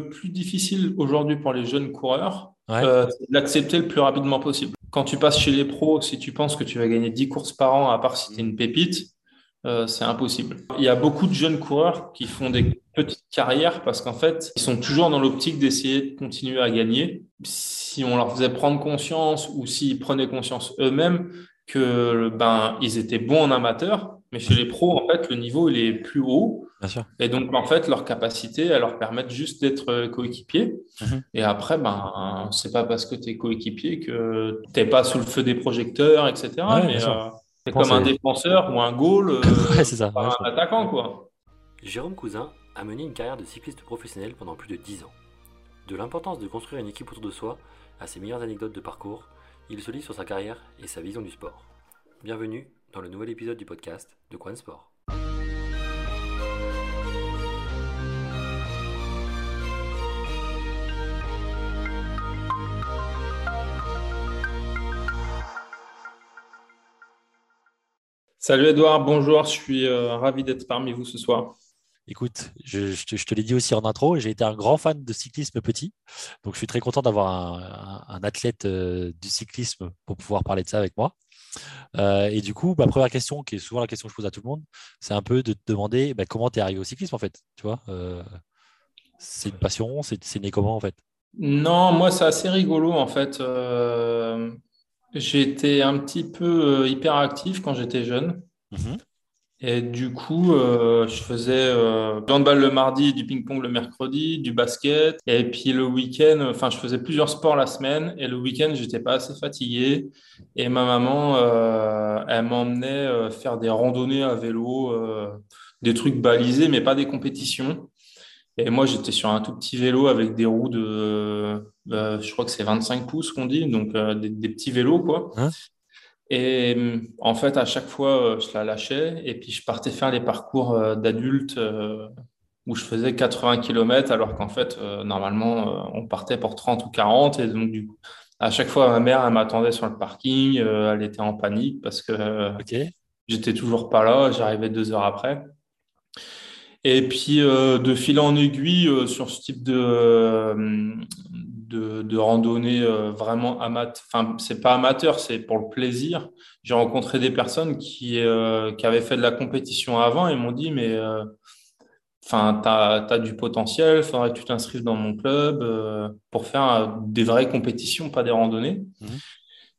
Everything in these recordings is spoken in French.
le plus difficile aujourd'hui pour les jeunes coureurs, euh, c'est d'accepter le plus rapidement possible. Quand tu passes chez les pros, si tu penses que tu vas gagner 10 courses par an, à part si tu es une pépite, euh, c'est impossible. Il y a beaucoup de jeunes coureurs qui font des petites carrières parce qu'en fait, ils sont toujours dans l'optique d'essayer de continuer à gagner. Si on leur faisait prendre conscience ou s'ils prenaient conscience eux-mêmes que ben ils étaient bons en amateur, mais chez les pros, en fait, le niveau il est plus haut. Bien sûr. Et donc, en fait, leur capacité, elles leur permettent juste d'être coéquipier. Mhm. Et après, ben, c'est pas parce que tu es coéquipier que tu n'es pas sous le feu des projecteurs, etc. mais c'est comme un défenseur ou un goal, euh, c'est ça, un attaquant. Quoi. Jérôme Cousin a mené une carrière de cycliste professionnel pendant plus de 10 ans. De l'importance de construire une équipe autour de soi à ses meilleures anecdotes de parcours, il se lit sur sa carrière et sa vision du sport. Bienvenue dans le nouvel épisode du podcast de Quan Sport. Salut Edouard, bonjour, je suis euh, ravi d'être parmi vous ce soir. Écoute, je, te, l'ai dit aussi en intro, j'ai été un grand fan de cyclisme petit, donc je suis très content d'avoir un, athlète euh, du cyclisme pour pouvoir parler de ça avec moi. Euh, et du coup, ma première question, qui est souvent la question que je pose à tout le monde, c'est un peu de te demander bah, comment tu es arrivé au cyclisme en fait. Tu vois, c'est une passion, c'est né comment en fait? Non, moi c'est assez rigolo en fait. J'étais un petit peu euh, hyperactif quand j'étais jeune. Mhm. Et du coup, euh, je faisais euh, du handball le mardi, du ping-pong le mercredi, du basket. Et puis le week-end, enfin, je faisais plusieurs sports la semaine. Et le week-end, j'étais pas assez fatigué. Et ma maman, elle m'emmenait faire des randonnées à vélo, des trucs balisés, mais pas des compétitions. Et moi, j'étais sur un tout petit vélo avec des roues de, euh, je crois que c'est 25 pouces qu'on dit, donc euh, des, petits vélos, quoi. Hein? Et en fait, à chaque fois, euh, je la lâchais et puis je partais faire les parcours d'adultes où je faisais 80 km alors qu'en fait, normalement, on partait pour 30 ou 40. Et donc, du coup, à chaque fois, ma mère, elle m'attendait sur le parking, elle était en panique parce que j'étais toujours pas là, j'arrivais deux heures après. Et puis, de fil en aiguille, sur ce type de, de, randonnée euh, vraiment amateur. Enfin, c'est pas amateur, c'est pour le plaisir. J'ai rencontré des personnes qui, euh, qui avaient fait de la compétition avant et m'ont dit Mais euh, enfin, tu as, du potentiel, faudrait que tu t'inscrives dans mon club pour faire des vraies compétitions, pas des randonnées. Mmh.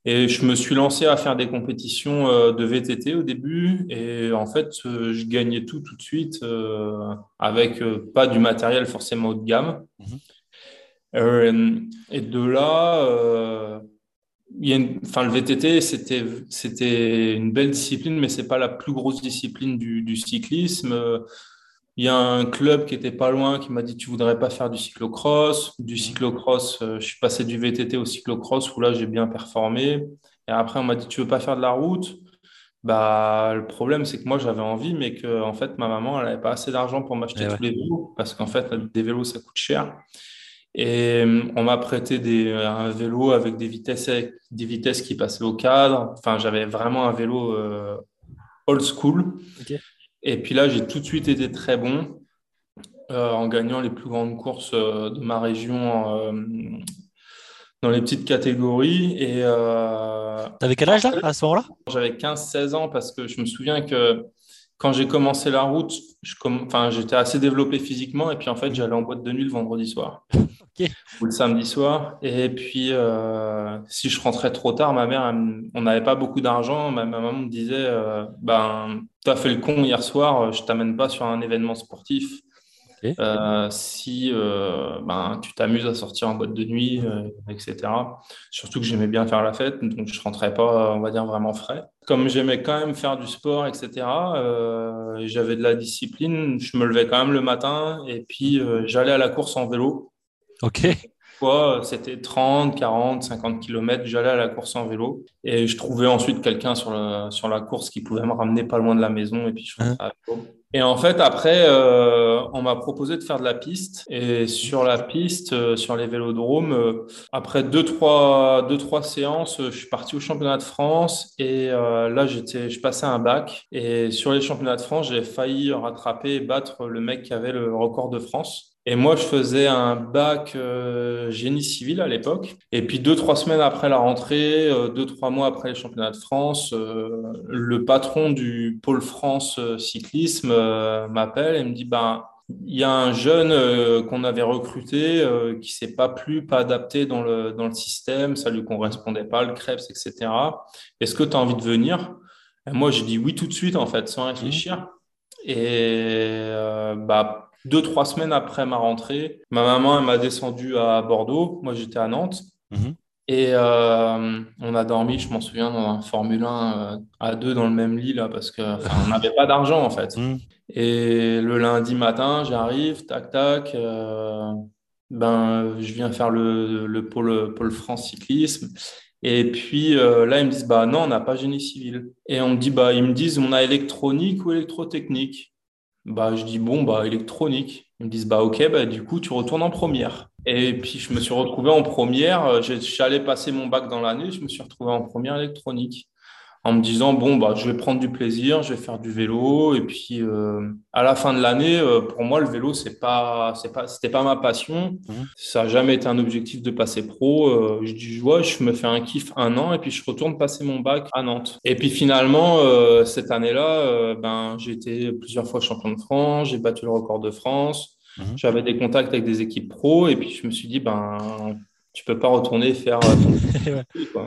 Et je me suis lancé à faire des compétitions de VTT au début. Et en fait, je gagnais tout tout de suite avec pas du matériel forcément haut de gamme. Mmh. Euh, et de là, euh, il y a enfin, le VTT, c'était, c'était une belle discipline, mais c'est pas la plus grosse discipline du, du, cyclisme. Il y a un club qui était pas loin qui m'a dit tu voudrais pas faire du cyclocross? Du mmh. cyclocross, euh, je suis passé du VTT au cyclocross où là j'ai bien performé. Et après on m'a dit tu veux pas faire de la route? Bah le problème c'est que moi j'avais envie, mais que en fait ma maman elle avait pas assez d'argent pour m'acheter tous les vélos parce qu'en fait des vélos ça coûte cher. Et euh, on m'a prêté des, un vélo avec des vitesses, des vitesses qui passaient au cadre. Enfin, j'avais vraiment un vélo euh, old school. Et puis là, j'ai tout de suite été très bon euh, en gagnant les plus grandes courses de ma région dans les petites catégories. Et T'avais quel âge là, à ce moment-là? J'avais 15-16 ans parce que je me souviens que quand j'ai commencé la route, j'étais assez développé physiquement et puis en fait, j'allais en boîte de nuit le vendredi soir ou le samedi soir. Et puis, euh, si je rentrais trop tard, ma mère, on n'avait pas beaucoup d'argent. Ma, maman me disait euh, ben, Tu as fait le con hier soir, je t'amène pas sur un événement sportif. Euh, si ben, tu t'amuses à sortir en boîte de nuit, etc. Surtout que j'aimais bien faire la fête, donc je rentrais pas, on va dire, vraiment frais comme j'aimais quand même faire du sport, etc., euh, j'avais de la discipline, je me levais quand même le matin et puis euh, j'allais à la course en vélo. Ok. C'était 30, 40, 50 km, j'allais à la course en vélo et je trouvais ensuite quelqu'un sur, sur la course qui pouvait me ramener pas loin de la maison et puis je rentrais à vélo. Et en fait, après, euh, on m'a proposé de faire de la piste. Et sur la piste, euh, sur les vélodromes, euh, après deux trois, deux, trois séances, je suis parti au championnat de France. Et là, j'étais, je passais un bac. Et sur les championnats de France, j'ai failli rattraper et battre le mec qui avait le record de France. Et moi, je faisais un bac génie civil à l'époque. Et puis, deux, trois semaines après la rentrée, deux, trois mois après les championnats de France, le patron du pôle France cyclisme m'appelle et me dit, ben, il y a un jeune euh, qu'on avait recruté euh, qui s'est pas plu, pas adapté dans le, dans le système, ça lui correspondait pas, le Krebs, etc. Est-ce que tu as envie de venir? Et Moi, j'ai dit oui tout de suite, en fait, sans réfléchir. Et euh, bah, deux, trois semaines après ma rentrée, ma maman, elle m'a descendu à Bordeaux. Moi, j'étais à Nantes. Mhm. Et on a dormi, je m'en souviens, dans un Formule 1 à deux dans le même lit, là, parce qu'on n'avait pas d'argent, en fait. Mhm. Et le lundi matin, j'arrive, tac, tac. Euh, ben, je viens faire le, le pôle, pôle, France cyclisme. Et puis euh, là, ils me disent, bah non, on n'a pas génie civil. Et on me dit, bah, ils me disent, on a électronique ou électrotechnique. Bah, je dis, bon, bah, électronique. Ils me disent, bah, ok, bah, du coup, tu retournes en première. Et puis, je me suis retrouvé en première. J'allais passer mon bac dans l'année, je me suis retrouvé en première électronique en me disant bon bah je vais prendre du plaisir, je vais faire du vélo et puis euh, à la fin de l'année euh, pour moi le vélo c'est pas c'est pas c'était pas ma passion, mmh. ça a jamais été un objectif de passer pro. Euh, je dis vois je me fais un kiff un an et puis je retourne passer mon bac à Nantes. Et puis finalement cette année-là ben j'ai été plusieurs fois champion de France, j'ai battu le record de France. Mmh. J'avais des contacts avec des équipes pro et puis je me suis dit ben tu peux pas retourner faire euh,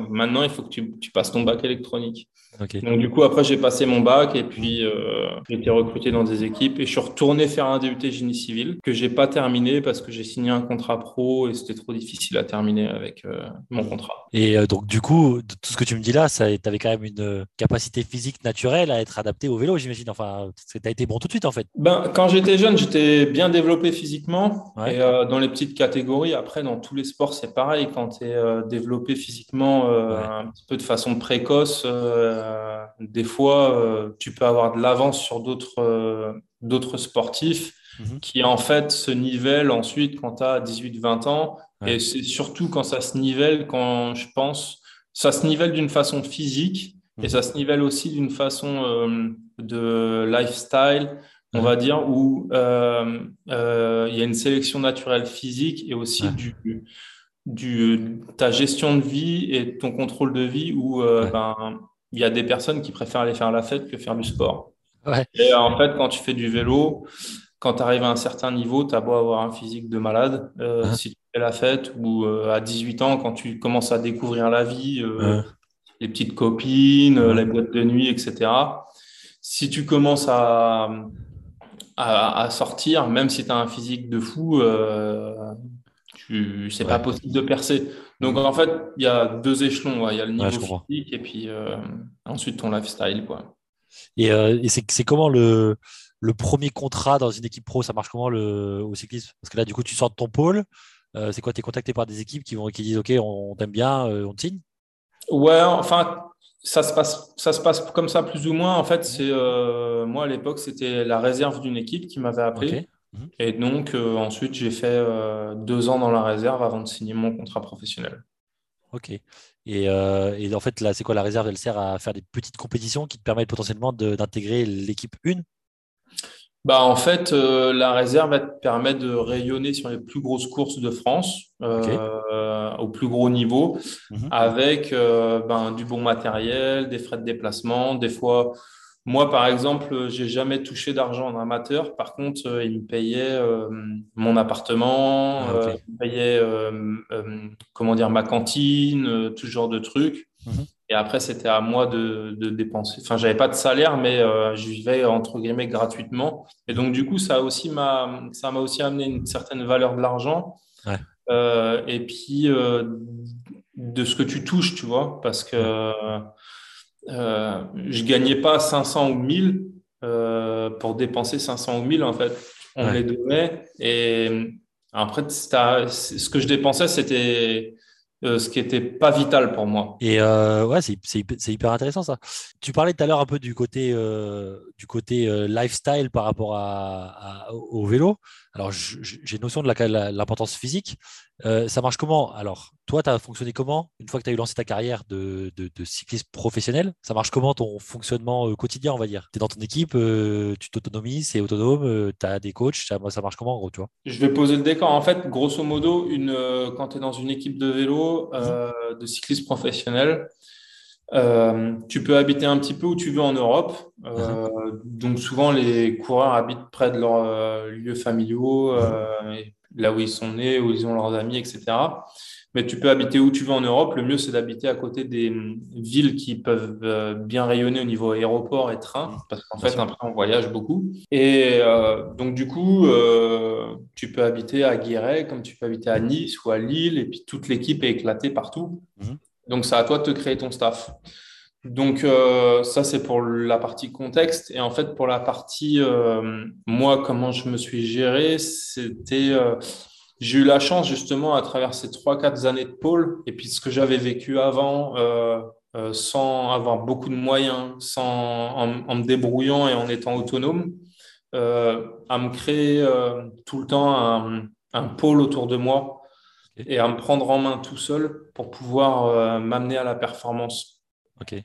Maintenant, il faut que tu, tu passes ton bac électronique. Donc, du coup, après, j'ai passé mon bac et puis euh, j'ai été recruté dans des équipes et je suis retourné faire un DUT génie civil que j'ai pas terminé parce que j'ai signé un contrat pro et c'était trop difficile à terminer avec euh, mon contrat. Et donc, du coup, tout ce que tu me dis là, tu avais quand même une capacité physique naturelle à être adapté au vélo, j'imagine. Enfin, tu as été bon tout de suite, en fait. Ben, quand j'étais jeune, j'étais bien développé physiquement et dans les petites catégories. Après, dans tous les sports, c'est pareil. Quand tu es euh, développé physiquement euh, un petit peu de façon précoce, euh, des fois, tu peux avoir de l'avance sur d'autres d'autres sportifs mhm. qui, en fait, se nivellent ensuite quand tu as 18-20 ans. Et c'est surtout quand ça se nivelle, quand je pense, ça se nivelle d'une façon physique et mhm. ça se nivelle aussi d'une façon de lifestyle on va dire, où euh, euh, il y a une sélection naturelle physique et aussi du, du, ta gestion de vie et ton contrôle de vie où euh, ben, il y a des personnes qui préfèrent aller faire la fête que faire du sport. Et en fait, quand tu fais du vélo, quand tu arrives à un certain niveau, tu as beau avoir un physique de malade. Si tu fais la fête ou à 18 ans, quand tu commences à découvrir la vie, les petites copines, les boîtes de nuit, etc. Si tu commences à, à, sortir, même si tu as un physique de fou, c'est pas possible de percer. Donc en fait, il y a deux échelons. Il y a le niveau physique et puis euh, ensuite ton lifestyle. Quoi. Et, euh, c'est comment le, le, premier contrat dans une équipe pro Ça marche comment le, au cyclisme? Parce que là, du coup, tu sors de ton pôle. Euh, c'est quoi? Tu es contacté par des équipes qui, vont, qui disent Ok, on, t'aime bien, on te signe? Ouais, enfin, ça se passe, ça se passe comme ça plus ou moins. En fait, c'est euh, moi à l'époque, c'était la réserve d'une équipe qui m'avait appelé. Mhm. Et donc euh, ensuite, j'ai fait euh, deux ans dans la réserve avant de signer mon contrat professionnel. Ok. Et, et en fait, là, c'est quoi la réserve? Elle sert à faire des petites compétitions qui te permettent potentiellement d'intégrer l'équipe 1 bah, en fait, euh, la réserve elle te permet de rayonner sur les plus grosses courses de France euh, au plus gros niveau mhm. avec euh, ben, du bon matériel, des frais de déplacement. Des fois, moi, par exemple, j'ai jamais touché d'argent en amateur. Par contre, il me payait mon appartement, ah, il me payait comment dire, ma cantine, tout ce genre de trucs. Mhm. Et après, c'était à moi de, de dépenser. Enfin, j'avais pas de salaire, mais euh, je vivais entre guillemets gratuitement. Et donc, du coup, ça aussi m'a, ça m'a aussi amené une certaine valeur de l'argent. Euh, et puis euh, de ce que tu touches, tu vois, parce que euh, je gagnais pas 500 ou 1000 pour dépenser 500 ou 1000 en fait. On les donnait et après, ce que je dépensais, c'était euh, ce qui n'était pas vital pour moi. Et euh, ouais, c'est hyper intéressant ça. Tu parlais tout à l'heure un peu du côté, euh, du côté lifestyle par rapport à, au vélo. Alors, j'ai notion de l'importance physique, Euh, ça marche comment? Alors, toi, tu as fonctionné comment? Une fois que tu as eu lancé ta carrière de, cycliste professionnel, ça marche comment ton fonctionnement euh, quotidien, on va dire? Tu es dans ton équipe, euh, tu t'autonomises, c'est autonome, tu as des coachs, ça, marche comment en gros, tu Je vais poser le décor. En fait, grosso modo, quand tu es dans une équipe de vélo, de cycliste professionnel, tu peux habiter un petit peu où tu veux en Europe. Mhm. Donc souvent, les coureurs habitent près de leurs lieux familiaux. Mhm là où ils sont nés, où ils ont leurs amis, etc. Mais tu peux habiter où tu veux en Europe. Le mieux, c'est d'habiter à côté des hum, villes qui peuvent euh, bien rayonner au niveau aéroport et train, mmh. parce qu'en fait, après, on voyage beaucoup. Et euh, donc, du coup, euh, tu peux habiter à Guéret, comme tu peux habiter à Nice ou à Lille, et puis toute l'équipe est éclatée partout. Mmh. Donc, c'est à toi de te créer ton staff. Donc euh, ça c'est pour la partie contexte et en fait pour la partie euh, moi comment je me suis géré c'était euh, j'ai eu la chance justement à travers ces trois quatre années de pôle et puis ce que j'avais vécu avant sans avoir beaucoup de moyens sans en, me débrouillant et en étant autonome à me créer tout le temps un, pôle autour de moi et à me prendre en main tout seul pour pouvoir m'amener à la performance. Ok.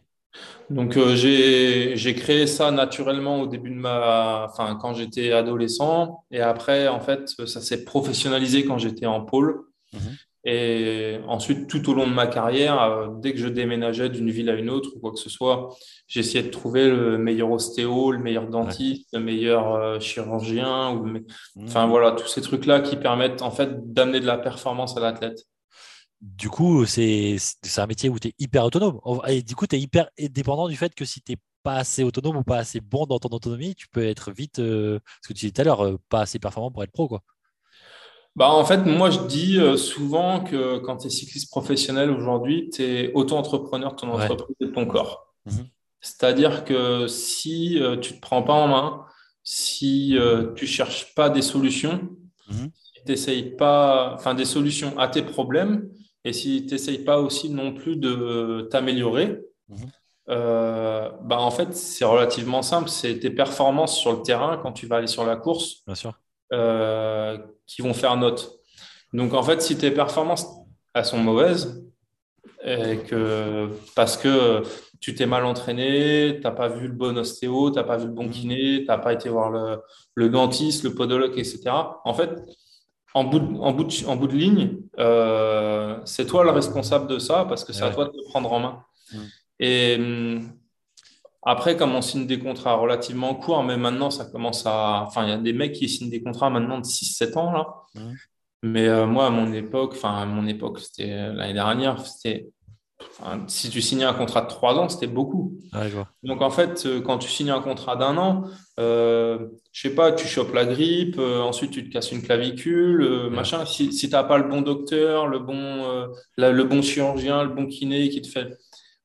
Donc euh, j'ai créé ça naturellement au début de ma, enfin quand j'étais adolescent et après en fait ça s'est professionnalisé quand j'étais en pôle mhm. Et ensuite tout au long de ma carrière euh, dès que je déménageais d'une ville à une autre ou quoi que ce soit j'essayais de trouver le meilleur ostéo, le meilleur dentiste, le meilleur euh, chirurgien ou mhm. enfin voilà tous ces trucs là qui permettent en fait d'amener de la performance à l'athlète du coup, c'est un métier où tu es hyper autonome. Et du coup, tu es hyper dépendant du fait que si tu n'es pas assez autonome ou pas assez bon dans ton autonomie, tu peux être vite, euh, ce que tu disais tout à l'heure, euh, pas assez performant pour être pro. Quoi. Bah, en fait, moi, je dis euh, souvent que quand tu es cycliste professionnel aujourd'hui, tu es auto-entrepreneur de ton entreprise et de ton corps. Mmh C'est-à-dire que si tu ne te prends pas en main, si tu ne cherches pas des solutions, mmh si tu pas, enfin, des solutions à tes problèmes, et si tu n'essayes pas aussi non plus de t'améliorer, mhm. euh, bah en fait, c'est relativement simple. C'est tes performances sur le terrain quand tu vas aller sur la course Bien sûr. Euh, qui vont faire note. Donc, en fait, si tes performances elles sont mauvaises, et que, parce que tu t'es mal entraîné, tu n'as pas vu le bon ostéo, tu n'as pas vu le bon mhm. kiné, tu n'as pas été voir le, le dentiste, le podologue, etc. En fait, en bout de, en bout de, en bout de ligne, euh, c'est toi le responsable de ça parce que c'est à toi de te prendre en main. Mm. Et hum, après, comme on signe des contrats relativement courts, mais maintenant, ça commence à. Enfin, il y a des mecs qui signent des contrats maintenant de 6-7 ans, là. Mais euh, moi, à mon époque, enfin, à mon époque, c'était l'année dernière, c'était si tu signais un contrat de trois ans, c'était beaucoup. Donc en fait, euh, quand tu signes un contrat d'un an, euh, je sais pas, tu chopes la grippe, euh, ensuite tu te casses une clavicule, euh, machin. Si, si tu n'as pas le bon docteur, le bon, le bon chirurgien, le bon kiné qui te fait.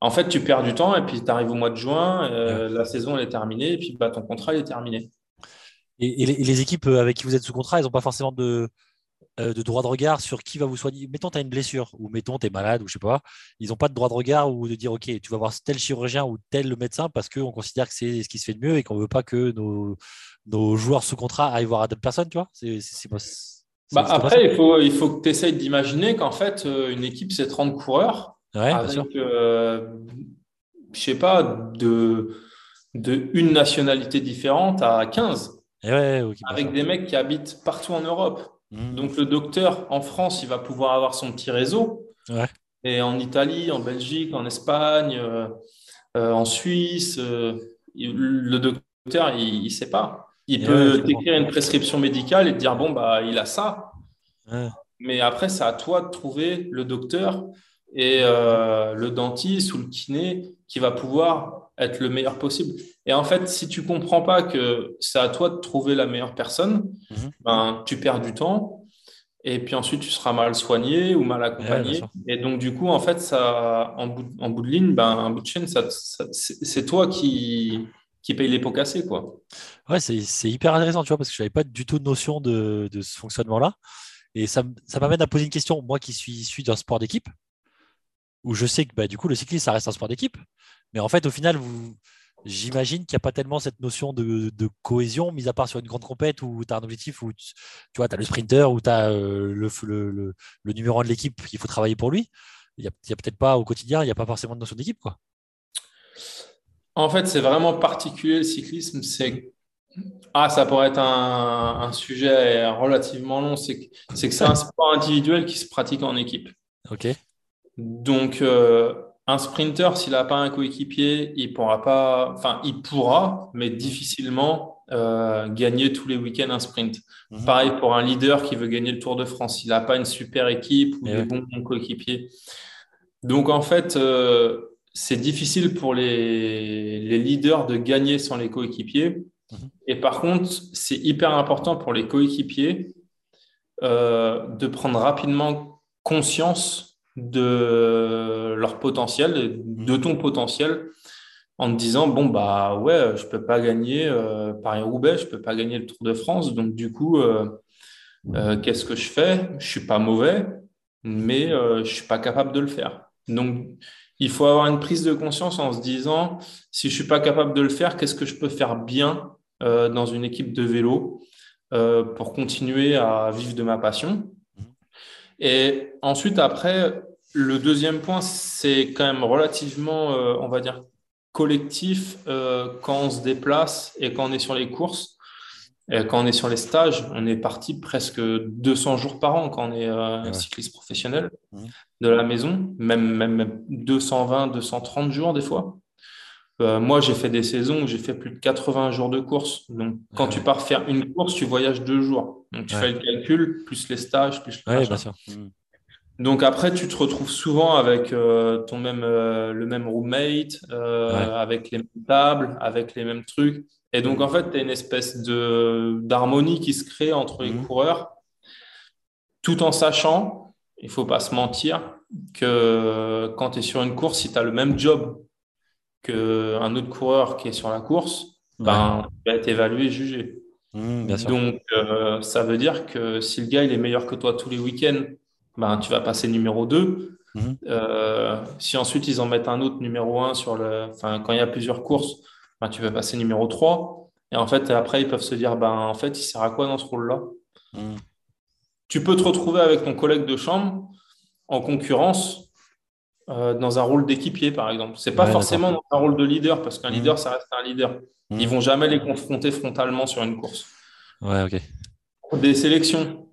En fait, tu perds du temps et puis tu arrives au mois de juin, la saison elle est terminée et puis bah, ton contrat est terminé. Et, les, équipes avec qui vous êtes sous contrat, elles n'ont pas forcément de, euh, de droit de regard sur qui va vous soigner. Mettons, tu as une blessure, ou mettons, tu es malade, ou je sais pas. Ils n'ont pas de droit de regard ou de dire, OK, tu vas voir tel chirurgien ou tel médecin parce qu'on considère que c'est ce qui se fait de mieux et qu'on ne veut pas que nos, nos, joueurs sous contrat aillent voir à d'autres personnes, tu vois. C'est, bah, après, il faut, il faut que tu essayes d'imaginer qu'en fait, euh, une équipe, c'est 30 coureurs. Ouais, avec, euh, je sais pas, de, de une nationalité différente à 15. Eh ouais, avec des mecs qui habitent partout en Europe. Mmh. Donc le docteur en France, il va pouvoir avoir son petit réseau. Et en Italie, en Belgique, en Espagne, euh, euh, en Suisse, euh, le docteur, il ne sait pas. Il peut t'écrire une prescription médicale et te dire, bon, bah, il a ça. Mais après, c'est à toi de trouver le docteur et le dentiste ou le kiné qui va pouvoir être le meilleur possible. Et en fait, si tu comprends pas que c'est à toi de trouver la meilleure personne, mhm. ben, tu perds du temps. Et puis ensuite, tu seras mal soigné ou mal accompagné. et donc, du coup, en fait, ça, en, bout, en bout de ligne, ben, un bout de chaîne, ça, c'est toi qui, qui paye les pots cassés. Quoi. Ouais, c'est hyper intéressant, tu vois, parce que je n'avais pas du tout de notion de, de ce fonctionnement-là. Et ça, ça m'amène à poser une question, moi qui suis issu d'un sport d'équipe, où je sais que bah, du coup, le cyclisme, ça reste un sport d'équipe. Mais en fait, au final, vous, j'imagine qu'il n'y a pas tellement cette notion de, cohésion, mis à part sur une grande compète où tu as un objectif, où tu, vois, as le sprinter, où tu as euh, le, le, numéro 1 de l'équipe qu'il faut travailler pour lui. Il n'y a, a peut-être pas au quotidien, il n'y a pas forcément de notion d'équipe. quoi. En fait, c'est vraiment particulier le cyclisme. C'est ah, ça pourrait être un, sujet relativement long. C'est que c'est un sport individuel qui se pratique en équipe. Ok. Donc, euh, un sprinter, s'il n'a pas un coéquipier, il pourra pas. Enfin, il pourra, mais difficilement euh, gagner tous les week-ends un sprint. Mhm. Pareil pour un leader qui veut gagner le Tour de France. Il n'a pas une super équipe ou des bons coéquipiers. Donc, en fait. Euh, c'est difficile pour les, les, leaders de gagner sans les coéquipiers. Mhm. Et par contre, c'est hyper important pour les coéquipiers euh, de prendre rapidement conscience de leur potentiel, de ton potentiel, en te disant bon bah ouais, je peux pas gagner euh, Paris-Roubaix, je peux pas gagner le Tour de France, donc du coup, euh, qu'est-ce que je fais? Je suis pas mauvais, mais je suis pas capable de le faire. Donc il faut avoir une prise de conscience en se disant, si je suis pas capable de le faire, qu'est-ce que je peux faire bien euh, dans une équipe de vélo euh, pour continuer à vivre de ma passion? Et ensuite, après, le deuxième point, c'est quand même relativement, euh, on va dire, collectif quand on se déplace et quand on est sur les courses. Et quand on est sur les stages, on est parti presque 200 jours par an quand on est cycliste professionnel de la maison, même, même 220, 230 jours des fois. Euh, moi, j'ai fait des saisons où j'ai fait plus de 80 jours de course. Donc, quand tu pars faire une course, tu voyages deux jours. Donc, tu fais le calcul, plus les stages, plus le bien sûr. Mm. Donc, après, tu te retrouves souvent avec euh, ton même, euh, le même roommate, avec les mêmes tables, avec les mêmes trucs. Et donc, en fait, tu as une espèce d'harmonie qui se crée entre les mm. coureurs, tout en sachant, il faut pas se mentir, que quand tu es sur une course, si tu as le même job qu'un autre coureur qui est sur la course ben, va être évalué et jugé. Mmh, Donc, euh, ça veut dire que si le gars il est meilleur que toi tous les week-ends, ben, tu vas passer numéro 2. Mmh. Euh, si ensuite ils en mettent un autre numéro 1 sur le. Enfin, quand il y a plusieurs courses, ben, tu vas passer numéro 3. Et en fait, après, ils peuvent se dire ben, en fait, il sert à quoi dans ce rôle-là? Mmh. Tu peux te retrouver avec ton collègue de chambre en concurrence euh, dans un rôle d'équipier, par exemple. C'est pas forcément dans un rôle de leader, parce qu'un mmh. leader, ça reste un leader. Mmh. Ils vont jamais les confronter frontalement sur une course. Ouais, ok. Des sélections.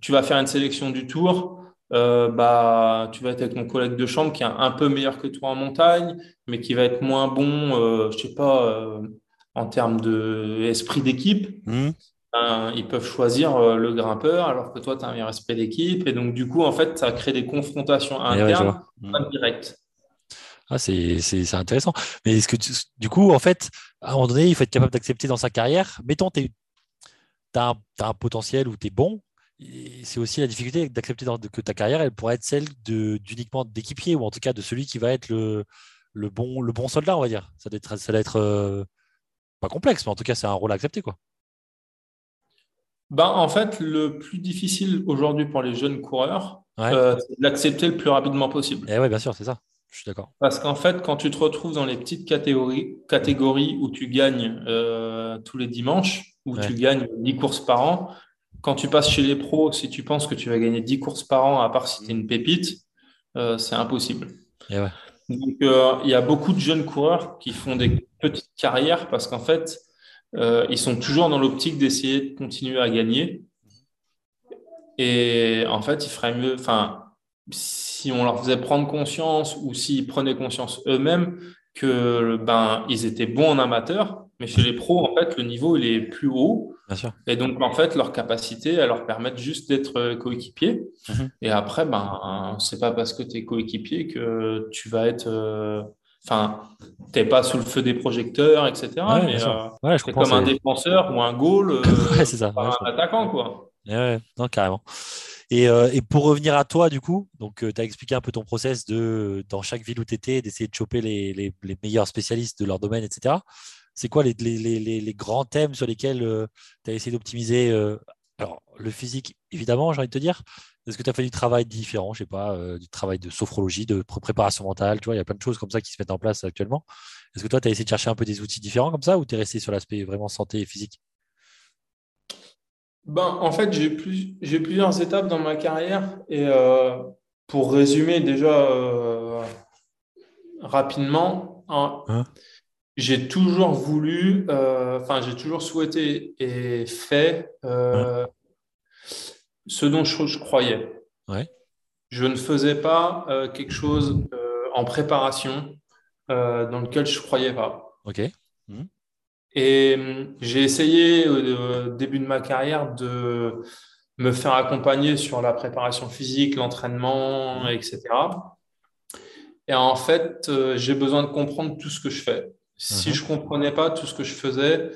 Tu vas faire une sélection du tour. Euh, bah, tu vas être avec ton collègue de chambre qui est un peu meilleur que toi en montagne, mais qui va être moins bon, euh, je sais pas, en termes d'esprit d'équipe. Mmh. Ben, ils peuvent choisir le grimpeur alors que toi, tu as un meilleur respect d'équipe. Et donc, du coup, en fait, ça crée des confrontations internes mm. directes. Ah, c'est intéressant. Mais est-ce que du coup, en fait, à un moment donné, il faut être capable d'accepter dans sa carrière. Mettons, tu as, un potentiel où tu es bon. C'est aussi la difficulté d'accepter que ta carrière, elle pourrait être celle d'uniquement d'équipier, ou en tout cas de celui qui va être le, le, bon, le bon soldat, on va dire. Ça doit être, ça doit être euh, pas complexe, mais en tout cas, c'est un rôle à accepter. Quoi. Ben, en fait, le plus difficile aujourd'hui pour les jeunes coureurs, euh, c'est d'accepter le plus rapidement possible. Et eh oui, bien sûr, c'est ça. Je suis d'accord. Parce qu'en fait, quand tu te retrouves dans les petites catégories, catégories où tu gagnes euh, tous les dimanches, où tu gagnes 10 courses par an, quand tu passes chez les pros, si tu penses que tu vas gagner 10 courses par an, à part si tu es une pépite, euh, c'est impossible. Et eh ouais. Donc, il y a beaucoup de jeunes coureurs qui font des petites carrières parce qu'en fait, euh, ils sont toujours dans l'optique d'essayer de continuer à gagner. Et en fait, il ferait mieux, enfin, si on leur faisait prendre conscience ou s'ils prenaient conscience eux-mêmes que ben, ils étaient bons en amateur, mais chez les pros, en fait, le niveau il est plus haut. Et donc, en fait, leur capacité, à leur permettre juste d'être coéquipier. Mhm. Et après, ben, c'est pas parce que tu es coéquipier que tu vas être euh, Enfin, t'es pas sous le feu des projecteurs, etc. mais euh, c'est comme un défenseur ou un goal, euh, c'est ça. un attaquant, quoi. non, carrément. Et, euh, et, pour revenir à toi, du coup, donc tu as expliqué un peu ton process de, dans chaque ville où tu étais, d'essayer de choper les, les, les, meilleurs spécialistes de leur domaine, etc. C'est quoi les, les, grands thèmes sur lesquels tu as essayé d'optimiser Alors, le physique, évidemment, j'ai envie de te dire, est-ce que tu as fait du travail différent, je sais pas, euh, du travail de sophrologie, de préparation mentale, tu vois, il y a plein de choses comme ça qui se mettent en place actuellement. Est-ce que toi, tu as essayé de chercher un peu des outils différents comme ça ou tu es resté sur l'aspect vraiment santé et physique? Ben, En fait, j'ai plusieurs étapes dans ma carrière. Et euh, pour résumer déjà euh, rapidement, hein, hein? j'ai toujours voulu, euh, enfin, j'ai toujours souhaité et fait hein? Ce dont je, croyais. Je ne faisais pas quelque chose en préparation dans lequel je ne croyais pas. Ok. Mmh. Et j'ai essayé au début de ma carrière de me faire accompagner sur la préparation physique, l'entraînement, etc. Et en fait, euh, j'ai besoin de comprendre tout ce que je fais. Si mhm. je ne comprenais pas tout ce que je faisais,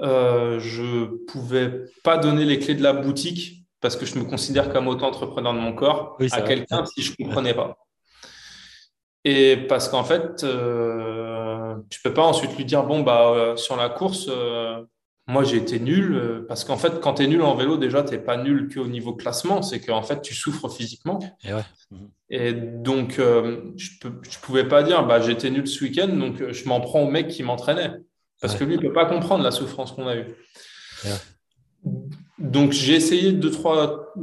euh, je ne pouvais pas donner les clés de la boutique parce que je me considère comme auto-entrepreneur de mon corps à quelqu'un si je ne comprenais pas. Et parce qu'en fait, euh, tu peux pas ensuite lui dire bon bah euh, sur la course, euh, moi j'ai été nul euh, parce qu'en fait quand tu es nul en vélo déjà tu n'es pas nul qu'au niveau classement, c'est qu'en fait tu souffres physiquement. Et, ouais. Et donc je je pouvais pas dire bah j'étais nul ce week-end donc je m'en prends au mec qui m'entraînait parce que lui il peut pas comprendre la souffrance qu'on a eue. Donc j'ai essayé deux trois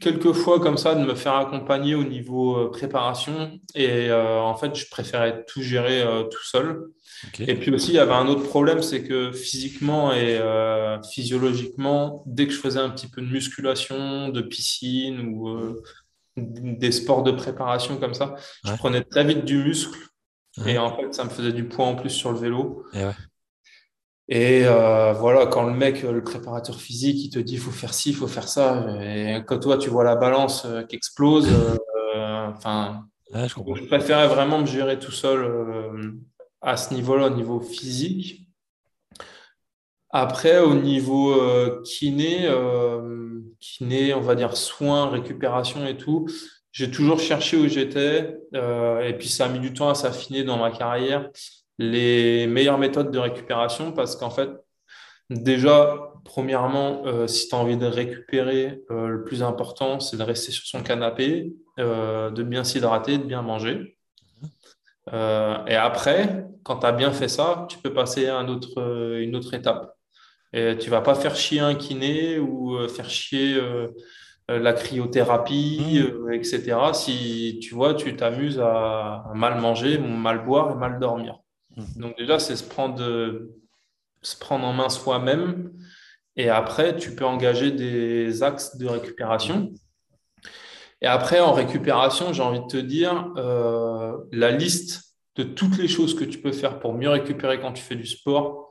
quelques fois comme ça de me faire accompagner au niveau euh, préparation et euh, en fait je préférais tout gérer euh, tout seul. Et puis aussi il y avait un autre problème, c'est que physiquement et physiologiquement, dès que je faisais un petit peu de musculation, de piscine ou des sports de préparation comme ça, je prenais très vite du muscle et en fait ça me faisait du poids en plus sur le vélo. Et ouais. Et euh, voilà, quand le mec, le préparateur physique, il te dit il faut faire ci, il faut faire ça, et quand toi tu vois la balance euh, qui explose, euh, enfin, je, préférais vraiment me gérer tout seul à ce niveau-là, au niveau physique. Après, au niveau kiné, kiné, on va dire soins, récupération et tout, j'ai toujours cherché où j'étais, et puis ça a mis du temps à s'affiner dans ma carrière les meilleures méthodes de récupération parce qu'en fait, déjà, premièrement, euh, si tu as envie de récupérer, euh, le plus important, c'est de rester sur son canapé, euh, de bien s'hydrater, de bien manger. et après, quand tu as bien fait ça, tu peux passer à un autre, une autre étape. Et tu vas pas faire chier un kiné ou faire chier la cryothérapie, mmh. etc. Si tu vois, tu t'amuses à mal manger, mal boire et mal dormir. Mhm. Donc déjà, c'est se prendre, se prendre en main soi-même. Et après, tu peux engager des axes de récupération. Et après, en récupération, j'ai envie de te dire, euh, la liste de toutes les choses que tu peux faire pour mieux récupérer quand tu fais du sport,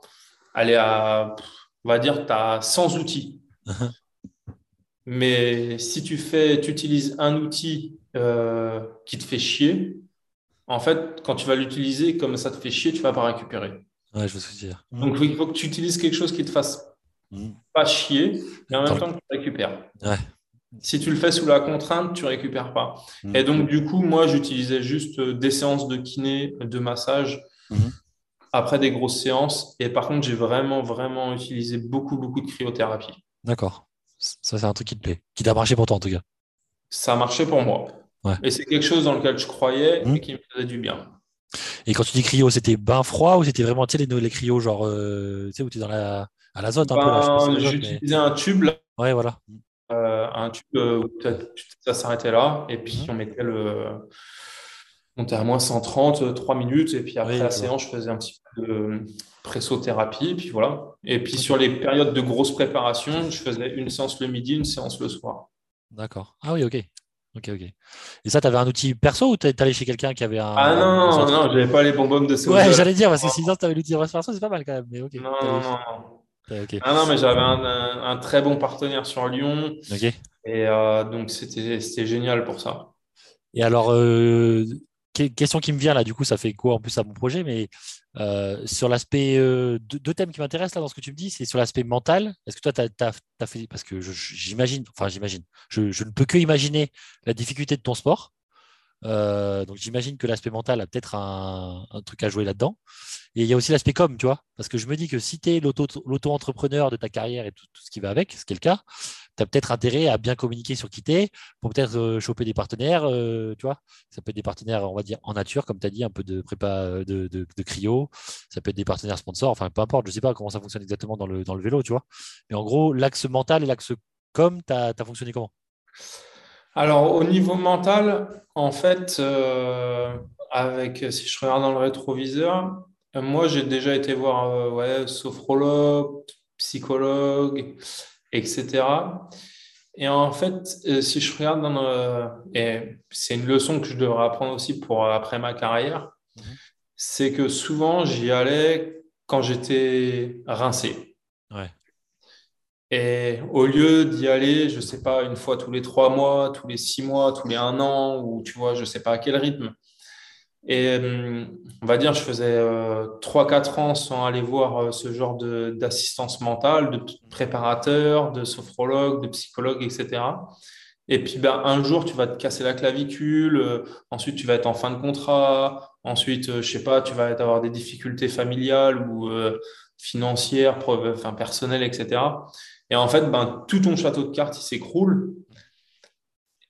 elle est à, on va dire, tu as 100 outils. Mais si tu fais, tu utilises un outil euh, qui te fait chier, en fait, quand tu vas l'utiliser, comme ça te fait chier, tu vas pas récupérer. Ouais, je veux dire. Donc, il faut que tu utilises quelque chose qui te fasse mm. pas chier, mais en même temps que tu récupères. Si tu le fais sous la contrainte, tu récupères pas. Mm. Et donc, du coup, moi, j'utilisais juste euh, des séances de kiné, de massage, après des grosses séances. Et par contre, j'ai vraiment, vraiment utilisé beaucoup, beaucoup de cryothérapie. D'accord. Ça, c'est un truc qui te plaît, qui t'a marché pour toi, en tout cas. Ça a marché pour moi. Et c'est quelque chose dans lequel je croyais et mmh. qui me faisait du bien. Et quand tu dis cryo, c'était bain froid ou c'était vraiment les, les cryos, genre, euh, tu sais, où tu es dans la, à l'azote un peu J'utilisais un tube. Là. Ouais, voilà. Euh, un tube euh, où ça s'arrêtait là. Et puis, mmh. on mettait le. On était à moins 130, 3 minutes. Et puis après la séance, je faisais un petit peu de pressothérapie. Et puis voilà. Et puis sur les périodes de grosse préparation, je faisais une séance le midi, une séance le soir. D'accord. Ah oui, ok. Ok, ok. Et ça, tu avais un outil perso ou tu allé chez quelqu'un qui avait un. Ah non, non, non, j'avais pas les bonbonnes de Ouais, j'allais dire, parce que sinon, tu avais l'outil perso, c'est pas mal quand même. Mais ok. Non, non, non. Ah non, mais j'avais un, un, très bon partenaire sur Lyon. Ok. Et euh, donc, c'était génial pour ça. Et alors, euh, question qui me vient là, du coup, ça fait quoi en plus à mon projet, mais euh, sur l'aspect, euh, deux, thèmes qui m'intéressent là dans ce que tu me dis, c'est sur l'aspect mental. Est-ce que toi, tu as, fait, parce que j'imagine, enfin j'imagine, je, ne peux que imaginer la difficulté de ton sport. Euh, donc j'imagine que l'aspect mental a peut-être un, truc à jouer là-dedans. Et il y a aussi l'aspect com, tu vois, parce que je me dis que si tu es l'auto-entrepreneur de ta carrière et tout, ce qui va avec, ce qui est le cas, tu as peut-être intérêt à bien communiquer sur qui tu pour peut-être euh, choper des partenaires, tu vois. Ça peut être des partenaires, on va dire, en nature, comme tu as dit, un peu de prépa de, de, cryo. Ça peut être des partenaires sponsors, enfin, peu importe, je ne sais pas comment ça fonctionne exactement dans le, dans le vélo, tu vois. Mais en gros, l'axe mental et l'axe com, tu as, fonctionné comment? Alors, au niveau mental, en fait, avec, si je regarde dans le rétroviseur, moi, j'ai déjà été voir euh, ouais, sophrologue, psychologue, etc. Et en fait, euh, si je regarde dans et c'est une leçon que je devrais apprendre aussi pour après ma carrière, mhm. c'est que souvent j'y allais quand j'étais rincé. Ouais. Et au lieu d'y aller, je ne sais pas, une fois tous les trois mois, tous les six mois, tous les un an, ou tu vois, je ne sais pas à quel rythme, et euh, on va dire, je faisais 3-4 euh, ans sans aller voir euh, ce genre d'assistance mentale, de préparateur, de sophrologue, de psychologue, etc. Et puis ben, un jour, tu vas te casser la clavicule, ensuite tu vas être en fin de contrat, ensuite, je sais pas, tu vas avoir des difficultés familiales ou financières, enfin, personnelles, etc. Et en fait, ben, tout ton château de cartes, s'écroule.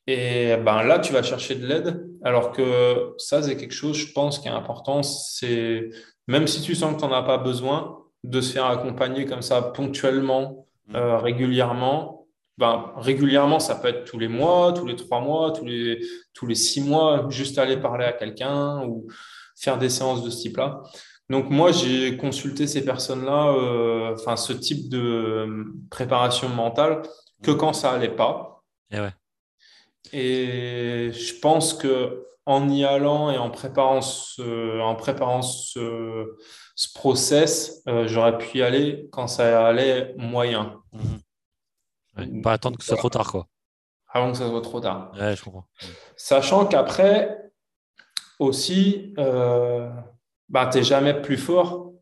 Et ben là, tu vas chercher de l'aide. Alors que ça, c'est quelque chose, je pense, qui est important. C'est même si tu sens que tu n'en as pas besoin, de se faire accompagner comme ça ponctuellement, mmh. euh, régulièrement. Ben, régulièrement, ça peut être tous les mois, tous les trois mois, tous les, tous les six mois, juste aller parler à quelqu'un ou faire des séances de ce type-là. Donc moi, j'ai consulté ces personnes-là, euh, enfin ce type de préparation mentale, que quand ça allait pas. Et ouais. Et je pense que en y allant et en préparant ce, en préparant ce, process, euh, j'aurais pu y aller quand ça allait moyen. Pas attendre que ce soit trop tard, quoi. Avant que ça soit trop tard. Ouais, je comprends. Sachant qu'après, aussi, euh, bah, tu n'es jamais plus fort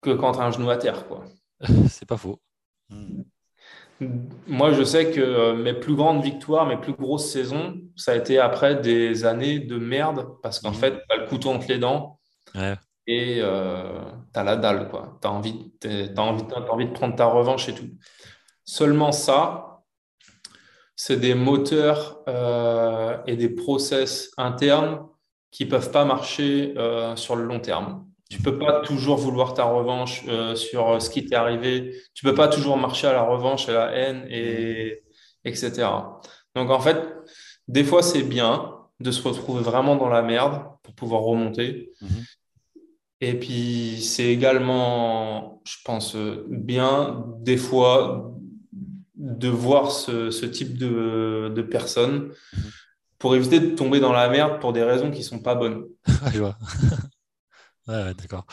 que quand tu as un genou à terre, quoi. C'est pas faux. Mhm. Moi, je sais que euh, mes plus grandes victoires, mes plus grosses saisons, ça a été après des années de merde parce qu'en mhm. fait, tu as le couteau entre les dents et euh, tu as la dalle. Tu as, envie, envie, envie de prendre ta revanche et tout. Seulement ça, c'est des moteurs euh, et des process internes qui ne peuvent pas marcher sur le long terme. Tu peux pas toujours vouloir ta revanche euh, sur ce qui t'est arrivé. Tu peux pas toujours marcher à la revanche, à la haine, et, etc. Donc en fait, des fois c'est bien de se retrouver vraiment dans la merde pour pouvoir remonter. Mhm. Et puis c'est également, je pense, bien des fois de voir ce, type de, de personnes mhm. pour éviter de tomber dans la merde pour des raisons qui sont pas bonnes. je vois. Ouais, d'accord.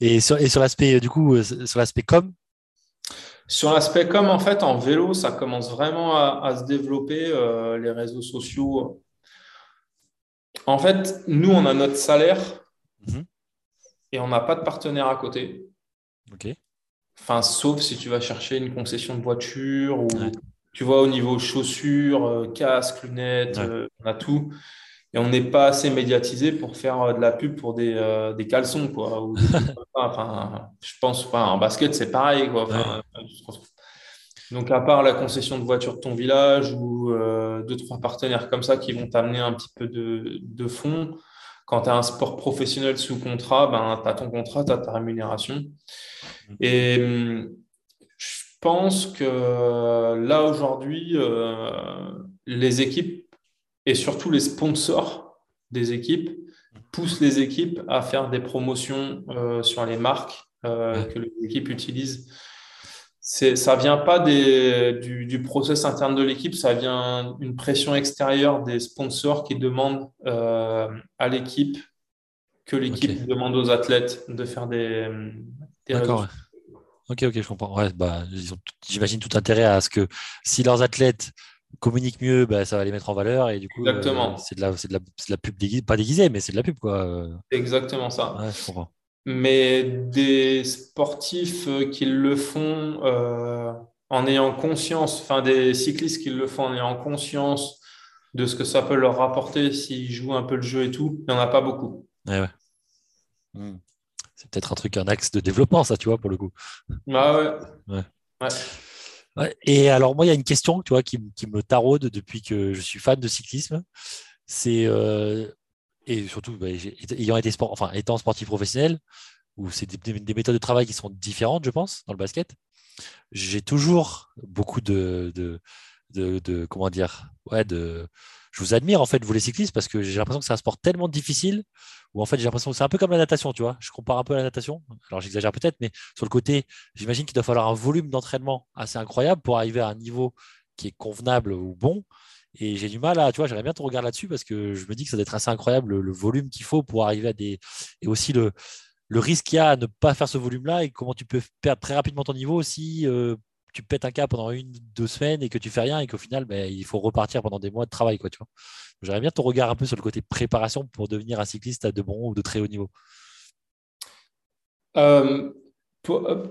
Et sur, et sur l'aspect, euh, du coup, euh, sur l'aspect com? Sur l'aspect com, en fait, en vélo, ça commence vraiment à, se développer, euh, les réseaux sociaux. En fait, nous, on a notre salaire mhm. et on n'a pas de partenaire à côté. OK. Enfin, sauf si tu vas chercher une concession de voiture ou tu vois, au niveau chaussures, casque, lunettes, on a tout et on n'est pas assez médiatisé pour faire euh, de la pub pour des, euh, des caleçons quoi enfin, je pense enfin, en basket c'est pareil quoi. Donc à part la concession de voiture de ton village ou euh, deux trois partenaires comme ça qui vont t'amener un petit peu de, de fonds quand tu as un sport professionnel sous contrat ben, tu as ton contrat tu as ta rémunération. Mm-hmm. et je pense que là aujourd'hui les équipes et surtout, les sponsors des équipes poussent les équipes à faire des promotions euh, sur les marques euh, que les équipes utilisent. Ça ne vient pas des, du, process interne de l'équipe, ça vient d'une pression extérieure des sponsors qui demandent euh, à l'équipe que l'équipe demande aux athlètes de faire des, des D'accord. Ok, ok, je comprends. Ouais, bah, J'imagine tout intérêt à ce que si leurs athlètes communique mieux, bah, ça va les mettre en valeur et du coup, euh, c'est de, la, de, la, de la pub déguisée, pas déguisée, mais c'est de la pub quoi. Euh. Exactement ça. je comprends. Mais des sportifs euh, qui le font en ayant conscience, enfin des cyclistes qui le font en ayant conscience de ce que ça peut leur rapporter s'ils jouent un peu le jeu et tout, il n'y en a pas beaucoup. Ouais, hmm. C'est peut-être un truc, un axe de développement, ça, tu vois, pour le coup. Bah ouais. ouais. Et alors, moi, il y a une question tu vois, qui, me taraude depuis que je suis fan de cyclisme. C'est, euh, et surtout, bah, ayant été sport, enfin, étant sportif professionnel, où c'est des, méthodes de travail qui sont différentes, je pense, dans le basket, j'ai toujours beaucoup de, de, de, comment dire, ouais, de, je vous admire en fait, vous les cyclistes, parce que j'ai l'impression que c'est un sport tellement difficile où en fait j'ai l'impression que c'est un peu comme la natation, tu vois. Je compare un peu à la natation. Alors j'exagère peut-être, mais sur le côté, j'imagine qu'il doit falloir un volume d'entraînement assez incroyable pour arriver à un niveau qui est convenable ou bon. Et j'ai du mal à, tu vois, j'aimerais bien te regarder là-dessus parce que je me dis que ça doit être assez incroyable le, volume qu'il faut pour arriver à des. Et aussi le, risque qu'il y a à ne pas faire ce volume-là et comment tu peux perdre très rapidement ton niveau aussi euh, tu pètes un cas pendant une, deux semaines et que tu fais rien et qu'au final, ben, il faut repartir pendant des mois de travail. Quoi, tu vois. J'aimerais bien ton regard un peu sur le côté préparation pour devenir un cycliste de bon ou de très haut niveau. Euh, euh,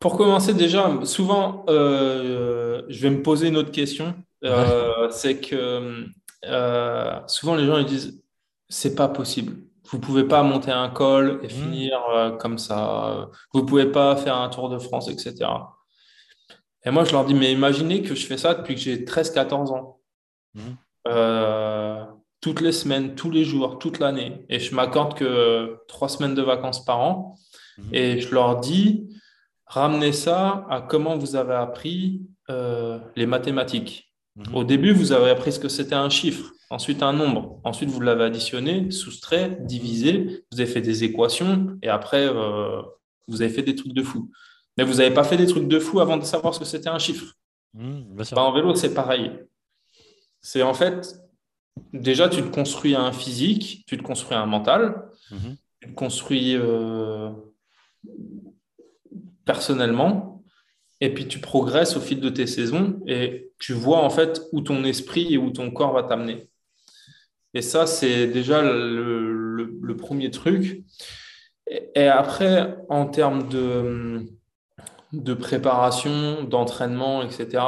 pour, commencer, déjà, souvent, euh, je vais me poser une autre question. C'est que souvent, les gens ils disent c'est pas possible. Vous pouvez pas monter un col et mmh. finir comme ça. Vous pouvez pas faire un Tour de France, etc. Et moi, je leur dis, mais imaginez que je fais ça depuis que j'ai 13-14 ans. Mhm. Euh, toutes les semaines, tous les jours, toute l'année. Et je m'accorde que trois semaines de vacances par an. Mhm. Et je leur dis, ramenez ça à comment vous avez appris euh, les mathématiques. Mhm. Au début, vous avez appris ce que c'était un chiffre, ensuite un nombre. Ensuite, vous l'avez additionné, soustrait, divisé. Vous avez fait des équations et après, euh, vous avez fait des trucs de fou. Mais vous n'avez pas fait des trucs de fou avant de savoir ce que c'était un chiffre. Mmh, en vélo, c'est pareil. C'est en fait, déjà, tu te construis un physique, tu te construis un mental, mmh. tu te construis euh, personnellement, et puis tu progresses au fil de tes saisons et tu vois en fait où ton esprit et où ton corps va t'amener. Et ça, c'est déjà le, premier truc. et après, en termes de de préparation, d'entraînement, etc.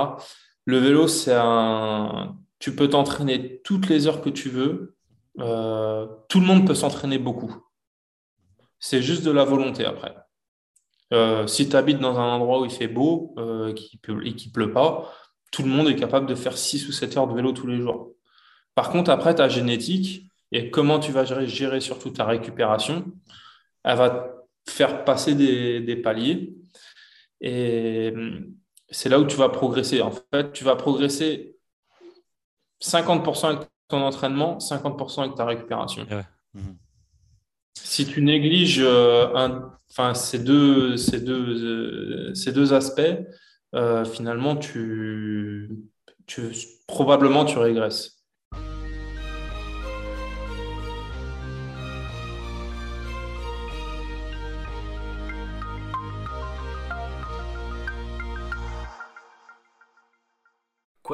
Le vélo, c'est un. Tu peux t'entraîner toutes les heures que tu veux. Euh, tout le monde peut s'entraîner beaucoup. C'est juste de la volonté après. Euh, si tu habites dans un endroit où il fait beau euh, et qu'il ne pleut pas, tout le monde est capable de faire 6 ou 7 heures de vélo tous les jours. Par contre, après, ta génétique et comment tu vas gérer, gérer surtout ta récupération, elle va faire passer des paliers. Et hum, c'est là où tu vas progresser. En fait, tu vas progresser 50% avec ton entraînement, 50% avec ta récupération. Mhm. Si tu négliges euh, enfin, ces, deux, ces, deux, euh, ces deux aspects, euh, finalement, tu, tu, probablement tu régresses.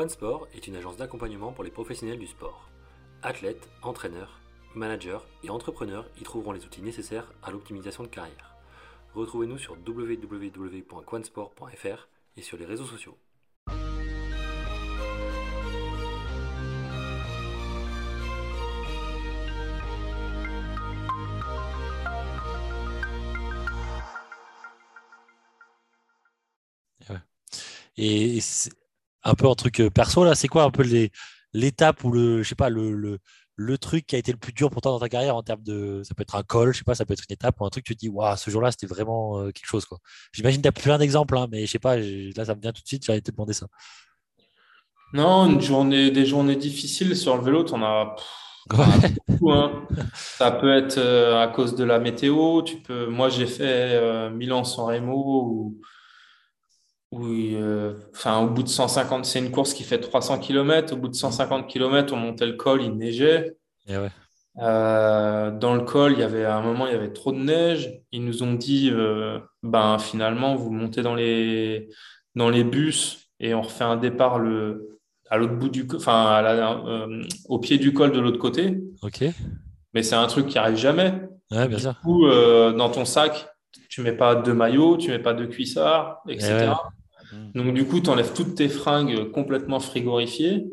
Sport est une agence d'accompagnement pour les professionnels du sport. Athlètes, entraîneurs, managers et entrepreneurs y trouveront les outils nécessaires à l'optimisation de carrière. Retrouvez-nous sur www.quansport.fr et sur les réseaux sociaux. Et un peu en truc euh, perso là, c'est quoi un peu l'étape ou le, je sais pas, le, le, truc qui a été le plus dur pour toi dans ta carrière en termes de, ça peut être un col, je sais pas, ça peut être une étape ou un truc, tu te dis, waouh, ce jour-là, c'était vraiment euh, quelque chose quoi. J'imagine que tu as plein d'exemples, hein, mais je sais pas, là, ça me vient tout de suite, j'allais te demander ça. Non, une journée, des journées difficiles sur le vélo, tu en as. beaucoup, hein. Ça peut être euh, à cause de la météo. Tu peux... Moi, j'ai fait Milan-San Remo ou oui, euh, enfin, au bout de 150, c'est une course qui fait 300 km. Au bout de 150 km, on montait le col, il neigeait. Euh, dans le col, il y avait à un moment, il y avait trop de neige. Ils nous ont dit, euh, ben finalement, vous montez dans les dans les bus et on refait un départ le à l'autre bout du, enfin, au pied du col de l'autre côté. Ok. Mais c'est un truc qui arrive jamais. Ouais, bien du coup, dans ton sac, tu mets pas de maillot, tu mets pas de cuissard, etc. Mm. Donc, du coup, tu enlèves toutes tes fringues complètement frigorifiées.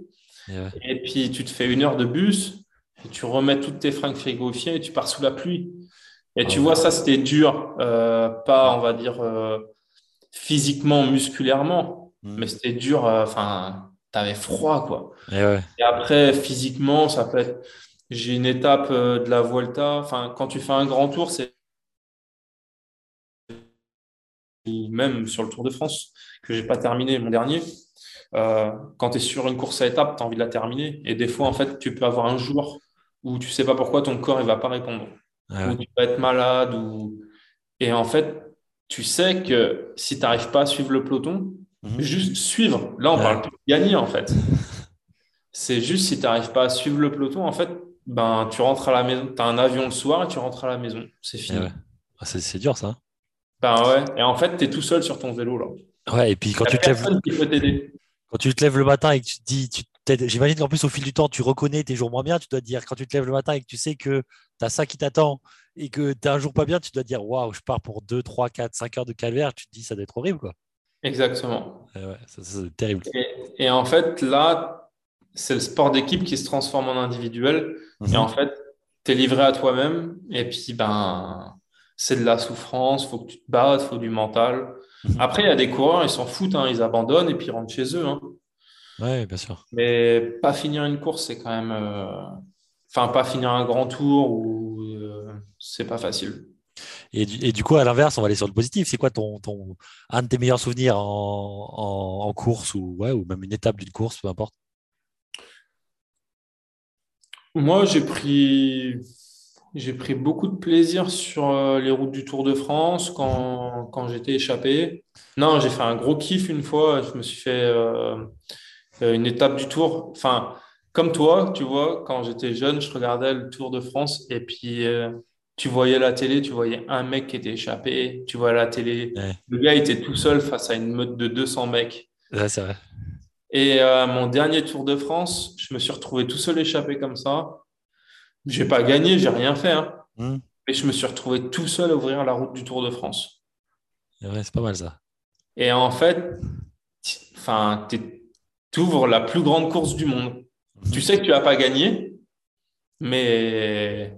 Et puis, tu te fais une heure de bus et tu remets toutes tes fringues frigorifiées et tu pars sous la pluie. Et tu ah vois, ça, c'était dur. Euh, pas, on va dire, euh, physiquement, musculairement, Hmm. Mais c'était dur. Euh, enfin, tu avais froid, quoi. Et, ouais. Et, après, physiquement, ça peut être. J'ai une étape de la Volta. Enfin, quand tu fais un grand tour, c'est même sur le Tour de France, que j'ai pas terminé mon dernier. Euh, quand tu es sur une course à étapes, tu as envie de la terminer. Et des fois, en fait, tu peux avoir un jour où tu sais pas pourquoi ton corps il va pas répondre. Ah ou tu vas être malade. Ou... Et en fait, tu sais que si tu n'arrives pas à suivre le peloton, mhm. juste suivre. Là, on parle plus de gagner, en fait. C'est juste si tu n'arrives pas à suivre le peloton, en fait, ben, tu rentres à la maison. Tu as un avion le soir et tu rentres à la maison. C'est fini. Ah, c'est dur, ça. Ben ouais. Et en fait, tu es tout seul sur ton vélo, là. Ouais, et puis quand tu te lèves. Quand tu te lèves le matin et que tu te dis, tu j'imagine qu'en plus au fil du temps, tu reconnais tes jours moins bien, tu dois te dire, quand tu te lèves le matin et que tu sais que tu as ça qui t'attend et que tu as un jour pas bien, tu dois te dire, waouh, je pars pour 2, 3, 4, 5 heures de calvaire, tu te dis, ça doit être horrible. Quoi. Exactement. ouais, c'est terrible. Et, en fait, là, c'est le sport d'équipe qui se transforme en individuel. Et mhm. en fait, tu es livré à toi-même. Et puis, ben, c'est de la souffrance, il faut que tu te battes, il faut du mental. Mhm. Après, il y a des coureurs, ils s'en foutent, hein, ils abandonnent et puis ils rentrent chez eux. Hein. Oui, bien sûr. Mais pas finir une course, c'est quand même. Euh, enfin, pas finir un grand tour ou euh, c'est pas facile. Et du, et du, coup, à l'inverse, on va aller sur le positif. C'est quoi ton, ton, un de tes meilleurs souvenirs en, en, course ou, ouais, ou même une étape d'une course, peu importe? Moi, j'ai pris j'ai pris beaucoup de plaisir sur euh, les routes du Tour de France quand, quand j'étais échappé. Non, j'ai fait un gros kiff une fois. Je me suis fait euh, une étape du Tour. Enfin, comme toi, tu vois, quand j'étais jeune, je regardais le Tour de France et puis euh, tu voyais la télé, tu voyais un mec qui était échappé, tu vois la télé. Le gars était tout seul face à une meute de 200 mecs. Ouais, c'est vrai. Et mon dernier Tour de France, je me suis retrouvé tout seul échappé comme ça. J'ai pas gagné, j'ai rien fait. Hein. Hmm. Mais je me suis retrouvé tout seul à ouvrir la route du Tour de France. c'est pas mal ça. Et en fait, enfin, tu ouvres la plus grande course du monde. Hmm. Tu sais que tu n'as pas gagné, mais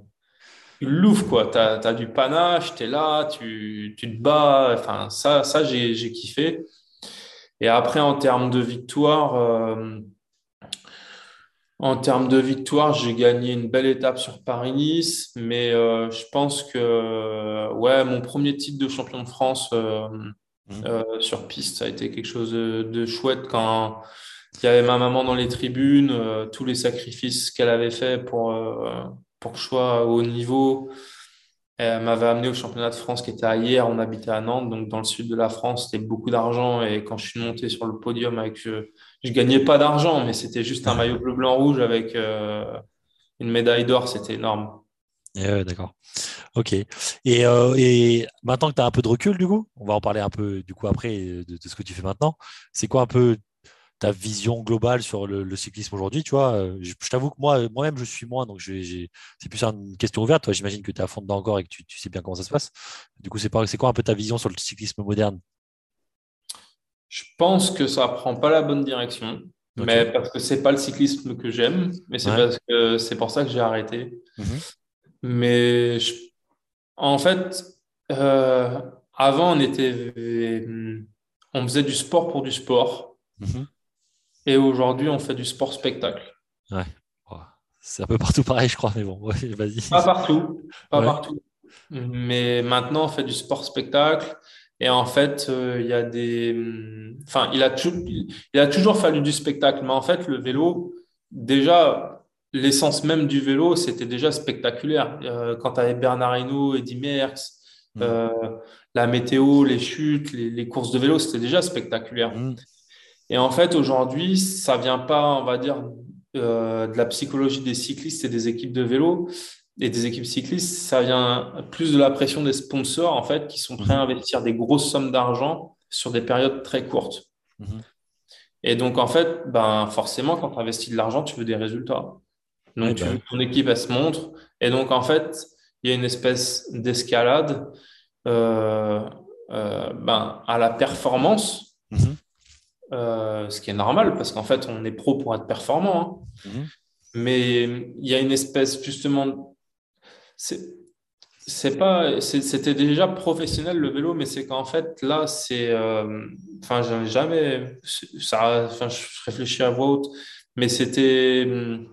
tu l'ouvres, quoi. Tu as, du panache, tu es là, tu, tu, te bats. Enfin, ça, ça j'ai kiffé. Et après, en termes de victoire, euh, en termes de victoire, j'ai gagné une belle étape sur Paris-Nice, mais euh, je pense que ouais, mon premier titre de champion de France euh, mmh. euh, sur piste, ça a été quelque chose de, chouette quand il y avait ma maman dans les tribunes, tous les sacrifices qu'elle avait fait pour, pour que je sois au haut niveau. Elle m'avait amené au championnat de France qui était à hier, on habitait à Nantes, donc dans le sud de la France, c'était beaucoup d'argent. Et quand je suis monté sur le podium avec je gagnais pas d'argent, mais c'était juste un maillot bleu, blanc, rouge avec euh, une médaille d'or. C'était énorme. Eh d'accord. Ok. Et, euh, et, maintenant que tu as un peu de recul, du coup, on va en parler un peu du coup après de, ce que tu fais maintenant. C'est quoi un peu ta vision globale sur le, cyclisme aujourd'hui Tu vois, euh, je, t'avoue que moi, moi-même, je suis moins, donc c'est plus une question ouverte. Toi, j'imagine que tu es à fond dedans encore et que tu, tu, sais bien comment ça se passe. Du coup, c'est quoi un peu ta vision sur le cyclisme moderne? Je pense que ça prend pas la bonne direction, mais parce que c'est pas le cyclisme que j'aime, mais c'est parce que c'est pour ça que j'ai arrêté. Mhm. Mais en fait, euh, avant on était, on faisait du sport pour du sport, mhm. Et aujourd'hui on fait du sport spectacle. Ouais. C'est un peu partout pareil, je crois, mais bon, vas-y. Pas partout, pas partout. Mais maintenant, on fait du sport spectacle. Et en fait, euh, il y a des. Enfin, il a, il a toujours fallu du spectacle. Mais en fait, le vélo, déjà, l'essence même du vélo, c'était déjà spectaculaire. Euh, quand tu avais Bernard Hinault, Eddy Merckx, mmh. euh, la météo, les chutes, les, courses de vélo, c'était déjà spectaculaire. Mmh. Et en fait, aujourd'hui, ça vient pas, on va dire, de la psychologie des cyclistes et des équipes de vélo et des équipes cyclistes, ça vient plus de la pression des sponsors, en fait, qui sont prêts à mhm. investir des grosses sommes d'argent sur des périodes très courtes. Mhm. Et donc, en fait, ben, forcément, quand tu investis de l'argent, tu veux des résultats. Donc, tu ben veux que ton équipe, elle se montre. Et donc, en fait, il y a une espèce d'escalade euh, euh, ben, à la performance, mhm. Euh, ce qui est normal, parce qu'en fait, on est pro pour être performant. Hein. Mais il y a une espèce, justement, c'est pas, c'était déjà professionnel le vélo, mais c'est qu'en fait là, c'est, euh, enfin, j'en jamais, ça, enfin, je réfléchis à voix haute, mais c'était, hum,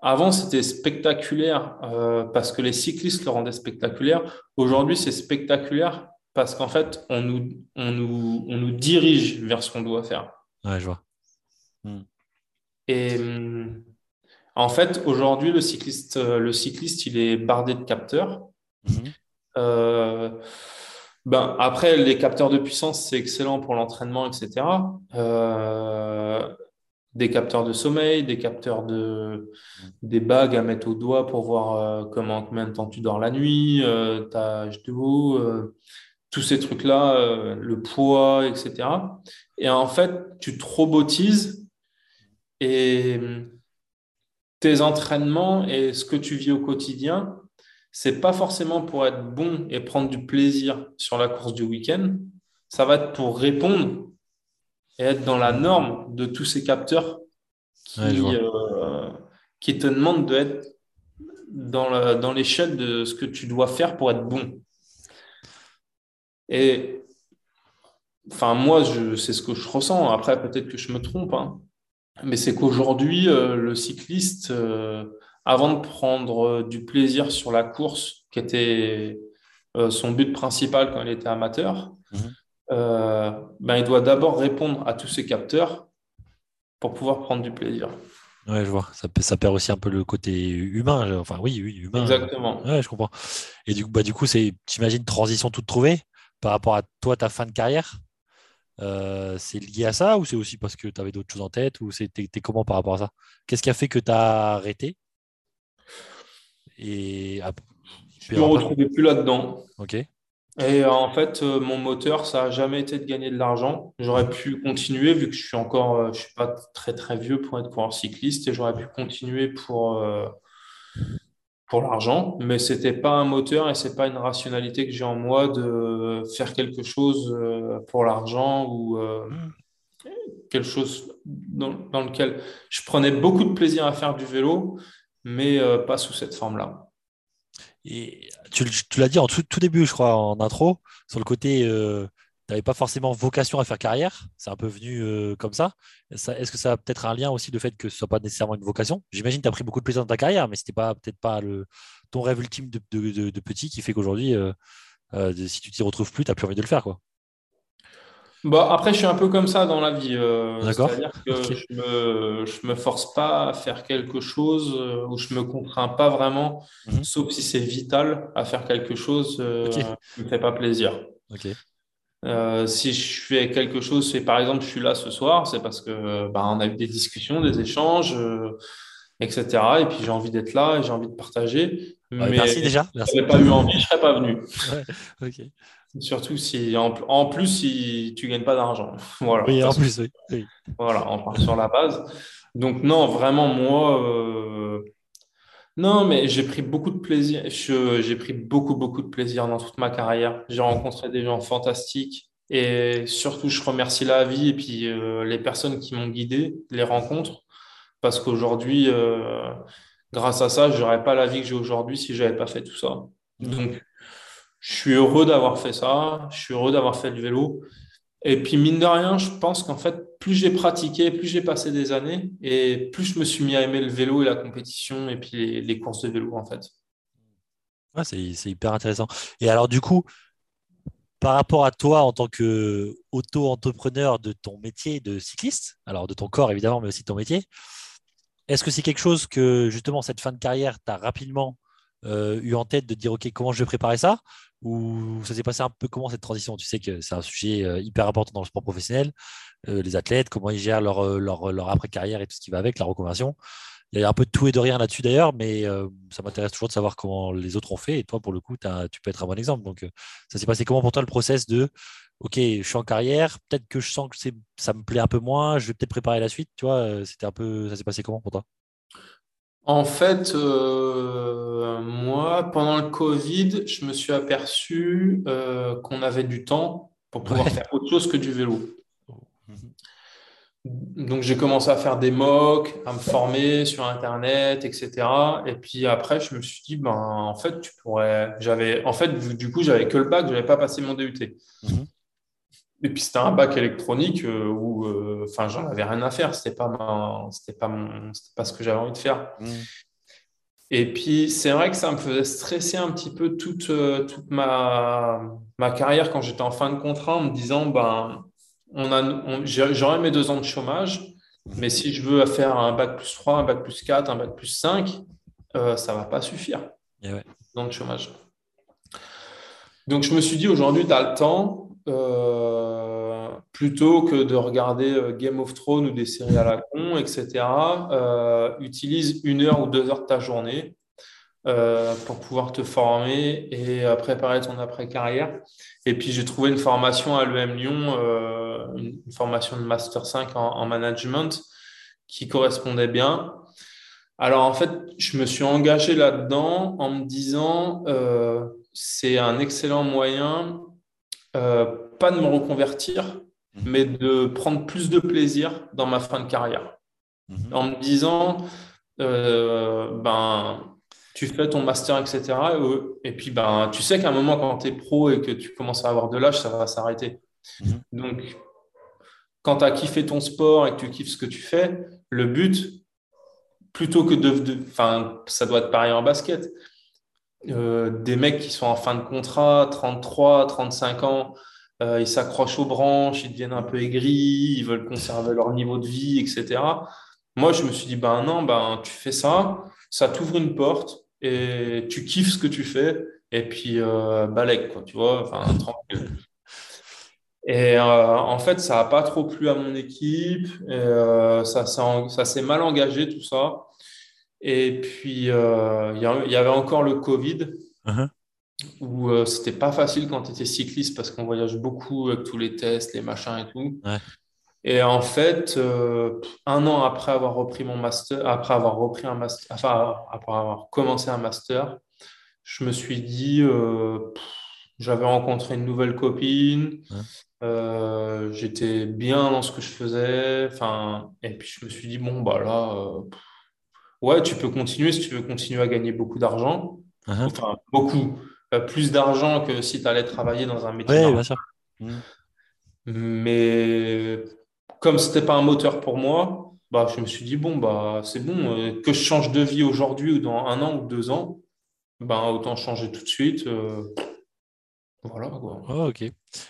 avant c'était spectaculaire euh, parce que les cyclistes le rendaient spectaculaire. Aujourd'hui, c'est spectaculaire parce qu'en fait, on nous, on nous, on nous dirige vers ce qu'on doit faire. Ouais, je vois. Hmm. Et hum, en fait, aujourd'hui, le cycliste, euh, le cycliste, il est bardé de capteurs. Mhm. Euh, ben, après, les capteurs de puissance, c'est excellent pour l'entraînement, etc. Euh, des capteurs de sommeil, des capteurs de, des bagues à mettre au doigt pour voir comment, combien de temps tu dors la nuit, ta âge de haut, tous ces trucs-là, le poids, etc. Et en fait, tu te robotises et tes entraînements et ce que tu vis au quotidien, c'est pas forcément pour être bon et prendre du plaisir sur la course du week-end. Ça va être pour répondre et être dans la norme de tous ces capteurs qui, euh, qui te demandent d'être dans, dans l'échelle de ce que tu dois faire pour être bon. Et enfin, moi, c'est ce que je ressens. Après, peut-être que je me trompe. Hein mais c'est qu'aujourd'hui, euh, le cycliste, euh, avant de prendre euh, du plaisir sur la course, qui était son but principal quand il était amateur, mhm. ben, il doit d'abord répondre à tous ces capteurs pour pouvoir prendre du plaisir. Ouais, je vois. Ça, ça, perd aussi un peu le côté humain. Enfin, oui, oui, humain. Exactement. Ouais, je comprends. Et du coup, bah, du coup, c'est, j'imagine, transition toute trouvée? Par rapport à toi, ta fin de carrière. Euh, c'est lié à ça ou c'est aussi parce que tu avais d'autres choses en tête ou c'était comment par rapport à ça? Qu'est-ce qui a fait que tu as arrêté? Et je ne me retrouvais plus là-dedans. Ok. Et en fait, euh, mon moteur, ça n'a jamais été de gagner de l'argent. J'aurais pu continuer vu que je suis encore, euh, je suis pas très très vieux pour être coureur cycliste et j'aurais pu continuer pour pour l'argent, mais c'était pas un moteur et c'est pas une rationalité que j'ai en moi de faire quelque chose euh, pour l'argent ou euh, quelque chose dans, lequel je prenais beaucoup de plaisir à faire du vélo, mais euh, pas sous cette forme-là. Et tu, l'as dit en tout, début, je crois, en intro, sur le côté n'avais pas forcément vocation à faire carrière, c'est un peu venu euh, comme ça. Est-ce que ça a peut-être un lien aussi le fait que ce soit pas nécessairement une vocation? J'imagine que tu as pris beaucoup de plaisir dans ta carrière, mais ce n'était pas peut-être pas le, ton rêve ultime de, petit qui fait qu'aujourd'hui, euh, euh, si tu t'y retrouves plus, tu n'as plus envie de le faire. Quoi. Bah, après, je suis un peu comme ça dans la vie. C'est-à-dire que je ne me, me, force pas à faire quelque chose ou je ne me contrains pas vraiment, mmh sauf si c'est vital à faire quelque chose qui ne me fait pas plaisir. Euh, si je fais quelque chose, c'est par exemple, je suis là ce soir, c'est parce que bah, on a eu des discussions, des échanges, euh, etc. Et puis j'ai envie d'être là et j'ai envie de partager. mais merci déjà. Si je n'avais pas eu envie, je ne serais pas venu. Surtout si, en, plus, si tu ne gagnes pas d'argent. Voilà. Oui, en plus, oui. Voilà, on part sur la base. Donc, non, vraiment, moi, euh, non, mais j'ai pris beaucoup de plaisir. J'ai pris beaucoup, beaucoup de plaisir dans toute ma carrière. J'ai rencontré des gens fantastiques et surtout, je remercie la vie et puis euh, les personnes qui m'ont guidé, les rencontres, parce qu'aujourd'hui, euh, grâce à ça, je n'aurais pas la vie que j'ai aujourd'hui si je n'avais pas fait tout ça. Donc, je suis heureux d'avoir fait ça. Je suis heureux d'avoir fait le vélo. Et puis, mine de rien, je pense qu'en fait, plus j'ai pratiqué, plus j'ai passé des années, et plus je me suis mis à aimer le vélo et la compétition, et puis les, courses de vélo, en fait. c'est hyper intéressant. Et alors, du coup, par rapport à toi en tant qu'auto-entrepreneur de ton métier de cycliste, alors de ton corps évidemment, mais aussi de ton métier, est-ce que c'est quelque chose que justement cette fin de carrière, tu as rapidement eu en tête de dire OK, comment je vais préparer ça? Ou ça s'est passé un peu comment cette transition? Tu sais que c'est un sujet euh, hyper important dans le sport professionnel, euh, les athlètes, comment ils gèrent leur, leur, leur après-carrière et tout ce qui va avec, la reconversion. Il y a un peu de tout et de rien là-dessus d'ailleurs, mais ça m'intéresse toujours de savoir comment les autres ont fait. Et toi, pour le coup, tu peux être un bon exemple. Donc, ça s'est passé comment pour toi le process de OK, je suis en carrière, peut-être que je sens que ça me plaît un peu moins, je vais peut-être préparer la suite. Tu vois, c'était un peu, ça s'est passé comment pour toi? En fait, euh, moi, pendant le Covid, je me suis aperçu euh, qu'on avait du temps pour pouvoir faire autre chose que du vélo. donc j'ai commencé à faire des mocks, à me former sur Internet, etc. Et puis après, je me suis dit, ben, en fait, tu pourrais. J'avais, en fait, du coup, j'avais que le bac, je n'avais pas passé mon DUT. Mhm. Et puis c'était un bac électronique euh, où, euh, enfin, j'en avais rien à faire. C'était pas c'était pas mon, c'était pas ce que j'avais envie de faire. Mhm. Et puis c'est vrai que ça me faisait stresser un petit peu toute, euh, toute ma, ma carrière quand j'étais en fin de contrat en me disant, ben on a, j'aurai mes deux ans de chômage, mais si je veux faire un bac plus 3, un bac plus 4, un bac plus 5, euh, ça ne va pas suffire. Ouais. Dans le chômage. Donc, je me suis dit, aujourd'hui, tu as le temps, euh, plutôt que de regarder euh, Game of Thrones ou des séries à la con, etc., utilise une heure ou deux heures de ta journée euh, pour pouvoir te former et euh, préparer ton après-carrière. Et puis, j'ai trouvé une formation à l'EM Lyon, euh, une, formation de Master 5 en, management qui correspondait bien. Alors, en fait, je me suis engagé là-dedans en me disant, c'est un excellent moyen, pas de me reconvertir, mmh. mais de prendre plus de plaisir dans ma fin de carrière. Mmh. En me disant, ben, tu fais ton master, etc. Et, puis, ben, tu sais qu'à un moment, quand tu es pro et que tu commences à avoir de l'âge, ça va s'arrêter. Mhm. Donc, quand tu as kiffé ton sport et que tu kiffes ce que tu fais, le but, plutôt que de. Enfin, ça doit être pareil en basket. Euh, des mecs qui sont en fin de contrat, 33, 35 ans, euh, ils s'accrochent aux branches, ils deviennent un peu aigris, ils veulent conserver leur niveau de vie, etc. Moi, je me suis dit, ben non, ben, tu fais ça, ça t'ouvre une porte, et tu kiffes ce que tu fais et puis euh, quoi, tu vois, enfin tranquille. Et euh, en fait, ça n'a pas trop plu à mon équipe, ça s'est mal engagé tout ça. Et puis, euh, il y, avait encore le Covid, uh-huh. où c'était pas facile quand tu étais cycliste parce qu'on voyage beaucoup avec tous les tests, les machins et tout. Et en fait, euh, un an après avoir repris mon master, après avoir repris un master, enfin, après avoir commencé un master, je me suis dit, euh, j'avais rencontré une nouvelle copine, euh, j'étais bien dans ce que je faisais, enfin, et puis je me suis dit, bon, bah là, ouais, tu peux continuer si tu veux continuer à gagner beaucoup d'argent, uh-huh. enfin, beaucoup, plus d'argent que si tu allais travailler dans un métier. Bien sûr. Mais comme ce n'était pas un moteur pour moi, bah, je me suis dit, bon, bah, c'est bon, euh, que je change de vie aujourd'hui ou dans un an ou deux ans, bah, autant changer tout de suite. Euh, voilà. Quoi. Oh, ok.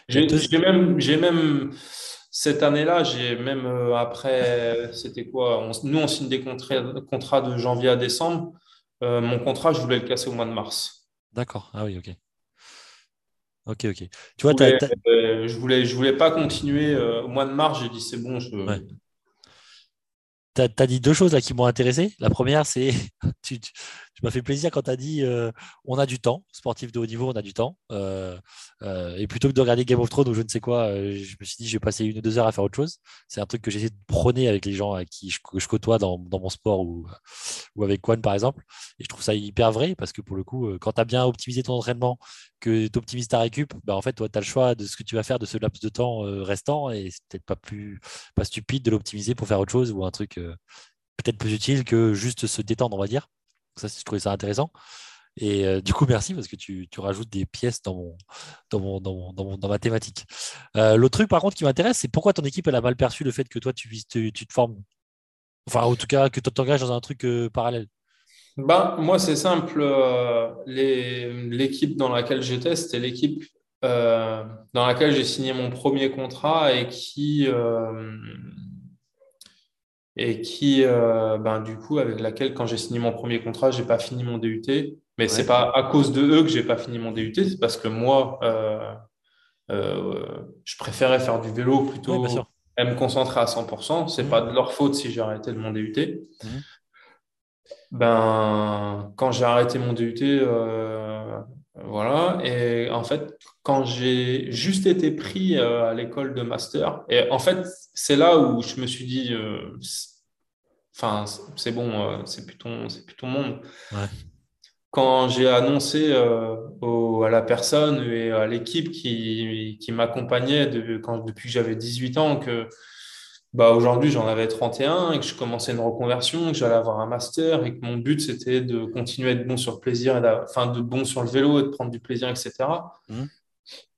J'ai même, même, cette année-là, j'ai même euh, après, c'était quoi Nous, on signe des contrats, contrats, de janvier à décembre. mon contrat, je voulais le casser au mois de mars. D'accord. Ah oui, ok. Ok, ok. Tu vois, euh, je voulais, je voulais, pas continuer euh, au mois de mars. J'ai dit c'est bon. Je... Tu as, dit deux choses là qui m'ont intéressé. La première, c'est tu, tu m'as fait plaisir quand tu as dit euh, on a du temps, sportif de haut niveau, on a du temps. Euh, euh, et plutôt que de regarder Game of Thrones ou je ne sais quoi, je me suis dit je vais passer une ou deux heures à faire autre chose. C'est un truc que j'essaie de prôner avec les gens à qui je, que je côtoie dans, mon sport ou, ou avec Quan par exemple. Et je trouve ça hyper vrai parce que pour le coup, quand tu as bien optimisé ton entraînement, que tu optimises ta récup, bah en fait, toi, tu as le choix de ce que tu vas faire de ce laps de temps restant et c'est peut-être pas, plus, pas stupide de l'optimiser pour faire autre chose ou un truc peut-être plus utile que juste se détendre, on va dire. Ça, je trouvais ça intéressant. Et euh, du coup, merci parce que tu, rajoutes des pièces dans, mon, dans, dans, dans, ma thématique. Euh, l'autre truc, par contre, qui m'intéresse, c'est pourquoi ton équipe elle a mal perçu le fait que toi, tu, tu, tu te formes? Enfin, en tout cas, que tu t'engages dans un truc euh, parallèle. Ben, moi, c'est simple. L'équipe dans laquelle j'étais, c'était l'équipe dans laquelle j'ai signé mon premier contrat et qui et qui, euh, ben, du coup, avec laquelle, quand j'ai signé mon premier contrat, j'ai pas fini mon DUT. Mais c'est pas à cause de eux que j'ai pas fini mon DUT, c'est parce que moi, euh, euh, je préférais faire du vélo plutôt et me concentrer à 100%. C'est n'est pas de leur faute si j'ai arrêté de mon DUT. Mmh. Ben, quand j'ai arrêté mon DUT, voilà. Et en fait, quand j'ai juste été pris euh, à l'école de master, et en fait, c'est là où je me suis dit, euh, enfin, c'est bon, euh, c'est plus, ton, plus ton monde. Quand j'ai annoncé à la personne et à l'équipe qui, qui m'accompagnait de, depuis que j'avais 18 ans que bah, aujourd'hui, j'en avais 31 et que je commençais une reconversion, que j'allais avoir un master et que mon but, c'était de continuer à être bon sur le plaisir, et enfin, de bon sur le vélo et de prendre du plaisir, etc. Mmh.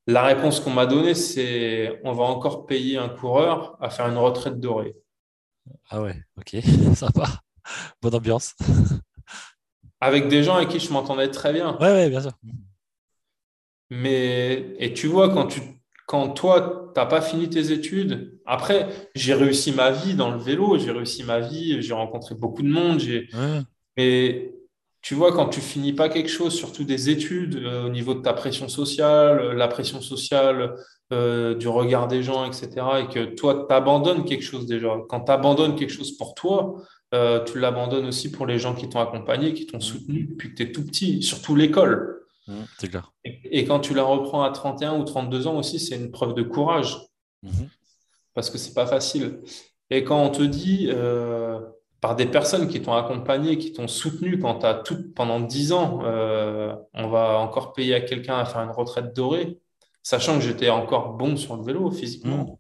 La réponse qu'on m'a donnée, c'est on va encore payer un coureur à faire une retraite dorée. Ah ouais, ok, sympa. Bonne ambiance. Avec des gens avec qui je m'entendais très bien. Ouais, ouais, bien sûr. Mais, et tu vois, quand, tu, quand toi, tu n'as pas fini tes études, après, j'ai réussi ma vie dans le vélo, j'ai réussi ma vie, j'ai rencontré beaucoup de monde, j'ai... mais tu vois, quand tu finis pas quelque chose, surtout des études, euh, au niveau de ta pression sociale, la pression sociale euh, du regard des gens, etc., et que toi, tu abandonnes quelque chose déjà. Quand tu abandonnes quelque chose pour toi, euh, tu l'abandonnes aussi pour les gens qui t'ont accompagné, qui t'ont soutenu depuis que tu es tout petit, surtout l'école. Mmh, c'est clair. Et, quand tu la reprends à 31 ou 32 ans aussi, c'est une preuve de courage. Mmh. Parce que c'est pas facile. Et quand on te dit par des personnes qui t'ont accompagné, qui t'ont soutenu quand tu as tout pendant 10 ans, euh, on va encore payer à quelqu'un à faire une retraite dorée, sachant que j'étais encore bon sur le vélo physiquement. Mm.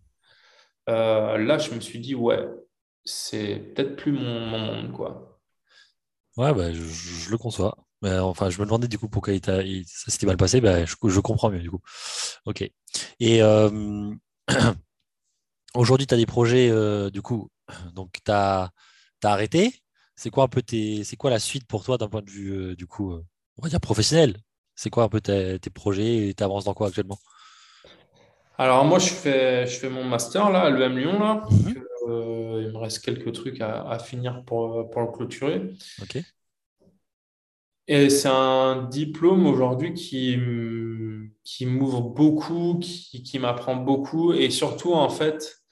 Euh, là, je me suis dit, ouais, c'est peut-être plus mon, monde, quoi. Ouais, bah, je, le conçois. Enfin, je me demandais du coup pourquoi ça s'était mal passé. Bah, je, je, comprends mieux du coup. Ok. Et euh, aujourd'hui, tu as des projets, du coup, donc tu as arrêté. C'est quoi un peu tes, c'est quoi la suite pour toi d'un point de vue euh, du coup, euh, on va dire professionnel? C'est quoi un peu tes, projets et tu avances dans quoi actuellement? Alors moi je fais, je fais mon master là à l'EM Lyon là. Mhm. Euh, il me reste quelques trucs à, finir pour, pour, le clôturer. Ok. Et c'est un diplôme aujourd'hui qui, qui m'ouvre beaucoup, qui, qui m'apprend beaucoup et surtout en fait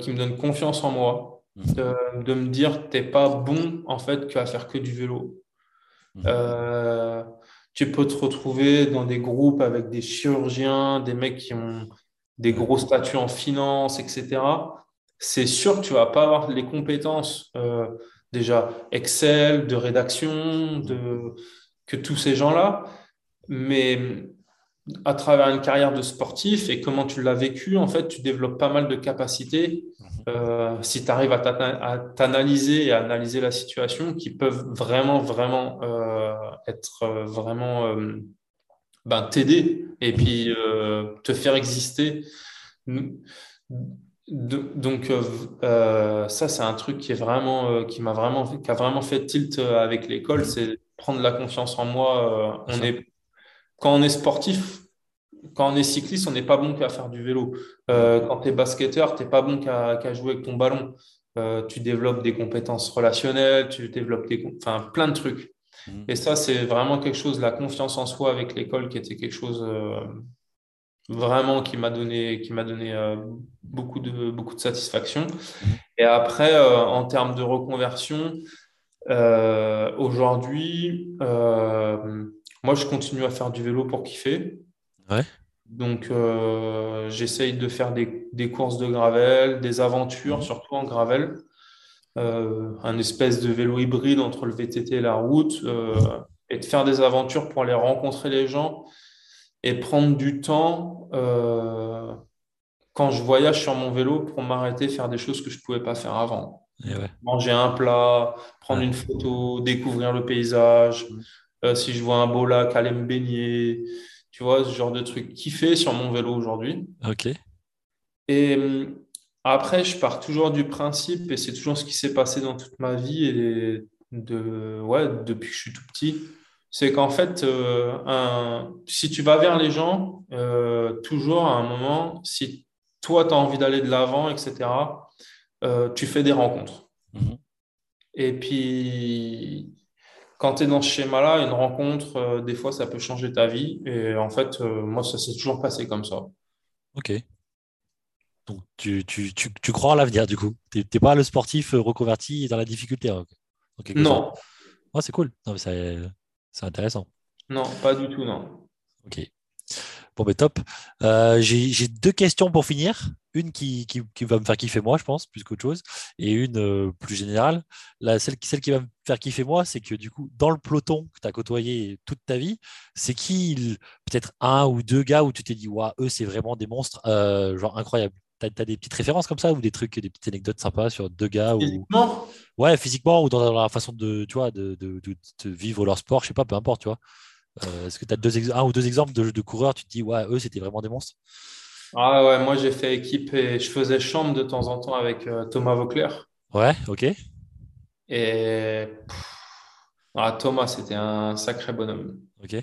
qui me donne confiance en moi de, me dire t'es pas bon en fait qu'à faire que du vélo. Mhm. Euh, tu peux te retrouver dans des groupes avec des chirurgiens, des mecs qui ont des gros statuts en finance, etc. C'est sûr que tu vas pas avoir les compétences euh, déjà Excel, de rédaction, de que tous ces gens-là, mais à travers une carrière de sportif et comment tu l'as vécu, en fait, tu développes pas mal de capacités euh, si tu arrives à t'analyser et à analyser la situation, qui peuvent vraiment, vraiment euh, être euh, vraiment ben, t'aider et puis te faire exister. Donc ça, c'est un truc qui est vraiment, qui m'a vraiment, qui a vraiment fait tilt avec l'école, c'est prendre la confiance en moi. on est, quand on est sportif, quand on est cycliste, on n'est pas bon qu'à faire du vélo. Euh, quand tu es basketteur, tu n'es pas bon qu'à jouer avec ton ballon. Euh, tu développes des compétences relationnelles, tu développes des, enfin, plein de trucs. Mmh. Et ça, c'est vraiment quelque chose, la confiance en soi avec l'école, qui était quelque chose euh, vraiment qui m'a donné, qui m'a donné beaucoup, de, beaucoup de satisfaction. Mmh. Et après, en termes de reconversion, aujourd'hui, moi, je continue à faire du vélo pour kiffer. Donc, euh, j'essaye de faire des, courses de gravel, des aventures, mhm. surtout en gravel. Euh, un espèce de vélo hybride entre le VTT et la route, euh, et de faire des aventures pour aller rencontrer les gens et prendre du temps quand je voyage sur mon vélo pour m'arrêter, faire des choses que je ne pouvais pas faire avant. Manger un plat, prendre une photo, découvrir le paysage. Mhm. si je vois un beau lac, aller me baigner. Tu vois, ce genre de truc kiffé sur mon vélo aujourd'hui. Ok. Et hum, après, je pars toujours du principe, et c'est toujours ce qui s'est passé dans toute ma vie, et de, ouais, depuis que je suis tout petit, c'est qu'en fait, euh, un, si tu vas vers les gens, euh, toujours à un moment, si toi, tu as envie d'aller de l'avant, etc., euh, tu fais des rencontres. Mhm. Et puis, quand tu es dans ce schéma-là, une rencontre, des fois, ça peut changer ta vie. Et en fait, moi, ça s'est toujours passé comme ça. Ok. Donc, tu, tu, tu, tu crois à l'avenir, du coup. Tu n'es pas le sportif reconverti dans la difficulté. Hein, non. c'est cool. C'est intéressant. Non, pas du tout, non. Ok. Bon, mais top. Euh, j'ai deux questions pour finir. Une qui, va me faire kiffer moi, je pense, plus qu'autre chose, et une euh, plus générale. La, celle, celle qui va me faire kiffer moi, c'est que du coup, dans le peloton que tu as côtoyé toute ta vie, c'est qui, peut-être un ou deux gars où tu t'es dit, waouh, eux, c'est vraiment des monstres, euh, genre incroyables. As, des petites références comme ça ou des trucs, des petites anecdotes sympas sur deux gars Physiquement? Ou... Ouais, physiquement ou dans la façon de, tu vois, de, de, de, vivre leur sport, je sais pas, peu importe, tu vois. Euh, est-ce que tu as deux un ou deux exemples de, coureurs, tu te dis, ouais, eux, c'était vraiment des monstres? Ah ouais, moi j'ai fait équipe et je faisais chambre de temps en temps avec euh, Thomas Vauclair. Ouais, ok. Et ah, Thomas, c'était un sacré bonhomme. Ok.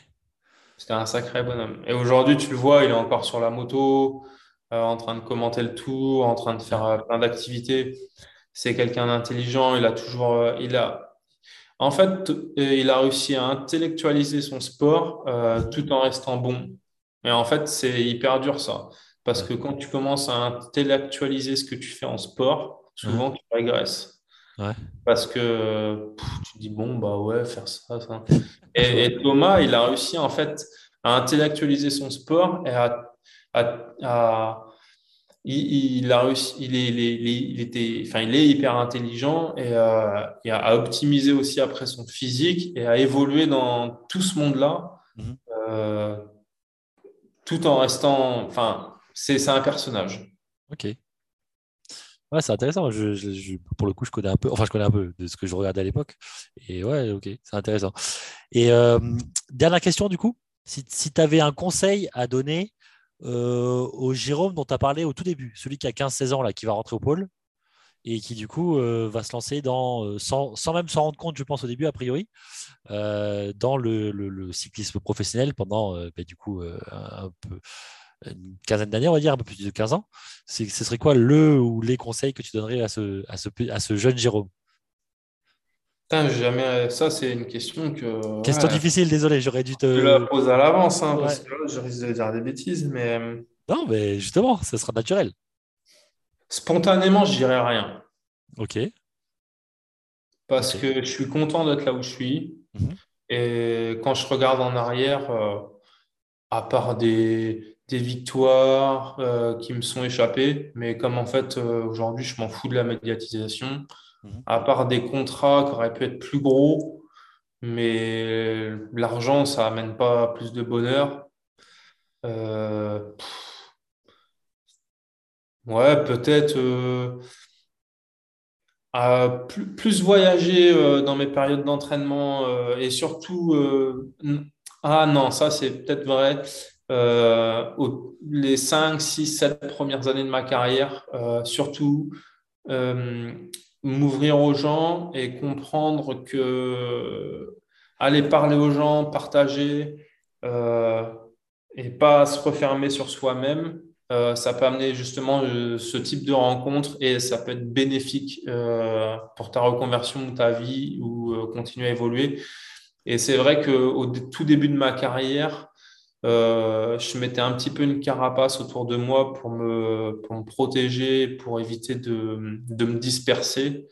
C'était un sacré bonhomme. Et aujourd'hui, tu le vois, il est encore sur la moto, euh, en train de commenter le tour, en train de faire euh, plein d'activités. C'est quelqu'un d'intelligent. Il a toujours, euh, il a, en fait, il a réussi à intellectualiser son sport tout en restant bon. Et en fait, c'est hyper dur ça. Parce que quand tu commences à intellectualiser ce que tu fais en sport, souvent tu régresses. Parce que tu te dis, bon, bah ouais, faire ça, ça. Et, Thomas, il a réussi en fait à intellectualiser son sport et à. Il, a réussi, il, est, il, était, enfin, il est hyper intelligent et, euh, à optimiser aussi après son physique et à évoluer dans tout ce monde-là, mhm. euh, tout en restant. Enfin, c'est un personnage. Ok. Ouais, c'est intéressant. Je, pour le coup, je connais un peu, enfin, je connais un peu de ce que je regardais à l'époque. Et ouais, ok, c'est intéressant. Et euh, dernière question, du coup, si, si tu avais un conseil à donner au Jérôme dont tu as parlé au tout début, celui qui a 15-16 ans, là, qui va rentrer au pôle et qui, du coup, euh, va se lancer dans, sans, sans même s'en rendre compte, je pense, au début, a priori, dans le, cyclisme professionnel pendant, bah, du coup, une quinzaine d'années, on va dire, un peu plus de 15 ans, ce serait quoi le ou les conseils que tu donnerais à ce, à ce jeune Jérôme? Jamais... Ça, c'est une question que. Question difficile, désolé, j'aurais dû te. Je la pose à l'avance, hein, parce que je risque de dire des bêtises, mais. Euh, non, mais justement, ça sera naturel. Spontanément, je dirais rien. Ok. Parce que je suis content d'être là où je suis. Mhm. Et quand je regarde en arrière, euh, à part des, des victoires euh, qui me sont échappées, mais comme en fait euh, aujourd'hui je m'en fous de la médiatisation. À part des contrats qui auraient pu être plus gros, mais l'argent ça amène pas plus de bonheur. Euh, ouais, peut-être à plus, voyager dans mes périodes d'entraînement et surtout ah non, ça c'est peut-être vrai euh, les 5, 6, 7 premières années de ma carrière, euh, surtout euh, m'ouvrir aux gens et comprendre que aller parler aux gens, partager et pas se refermer sur soi-même, ça peut amener justement ce type de rencontre et ça peut être bénéfique pour ta reconversion, ta vie ou continuer à évoluer. Et c'est vrai qu'au tout début de ma carrière, euh, je mettais un petit peu une carapace autour de moi pour me, pour me protéger, pour éviter de, de me disperser.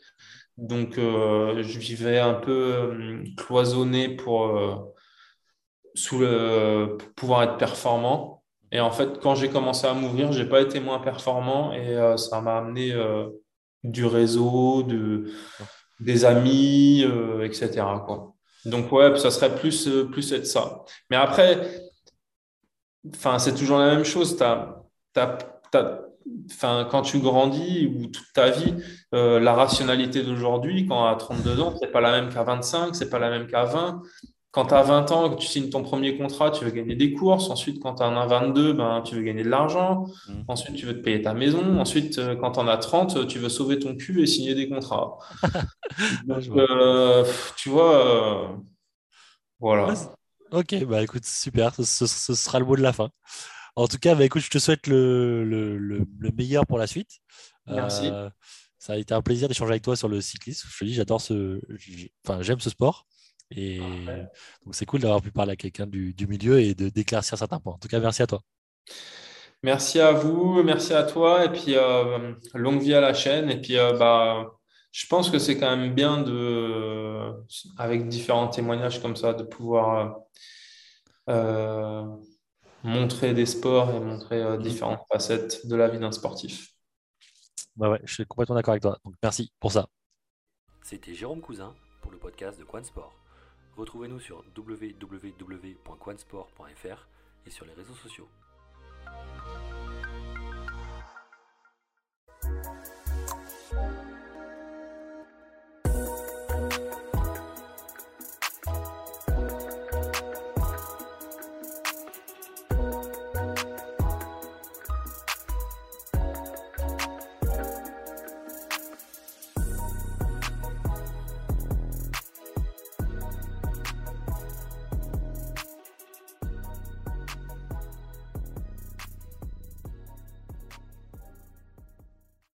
Donc, euh, je vivais un peu euh, cloisonné pour, sous le, pouvoir être performant. Et en fait, quand j'ai commencé à m'ouvrir, j'ai pas été moins performant et ça m'a amené du réseau, de, des amis, etc. Donc, ouais, ça serait plus, plus être ça. Mais après, enfin, c'est toujours la même chose. quand tu grandis ou toute ta vie, euh, la rationalité d'aujourd'hui, quand à 32 ans, c'est pas la même qu'à 25, c'est pas la même qu'à 20. Quand tu as 20 ans, que tu signes ton premier contrat, tu veux gagner des courses. Ensuite, quand tu en as 22, ben, tu veux gagner de l'argent. Mmh. Ensuite, tu veux te payer ta maison. Ensuite, euh, quand tu en as 30, tu veux sauver ton cul et signer des contrats. Euh, tu vois, voilà. Ok, bah écoute, super, ce, sera le mot de la fin. En tout cas, bah, écoute, je te souhaite le, meilleur pour la suite. Merci. Euh, ça a été un plaisir d'échanger avec toi sur le cyclisme. Je te dis, j'adore ce, enfin, j'aime ce sport. Et donc, c'est cool d'avoir pu parler à quelqu'un du, milieu et de d'éclaircir certains points. En tout cas, merci à toi. Merci à vous, merci à toi, et puis euh, longue vie à la chaîne. Et puis, euh, bah, je pense que c'est quand même bien de, avec différents témoignages comme ça, de pouvoir euh, montrer des sports et montrer euh, différentes facettes de la vie d'un sportif. Bah ouais, je suis complètement d'accord avec toi. Donc merci pour ça. C'était Jérôme Cousin pour le podcast de Quansport. Retrouvez-nous sur www.quansport.fr et sur les réseaux sociaux.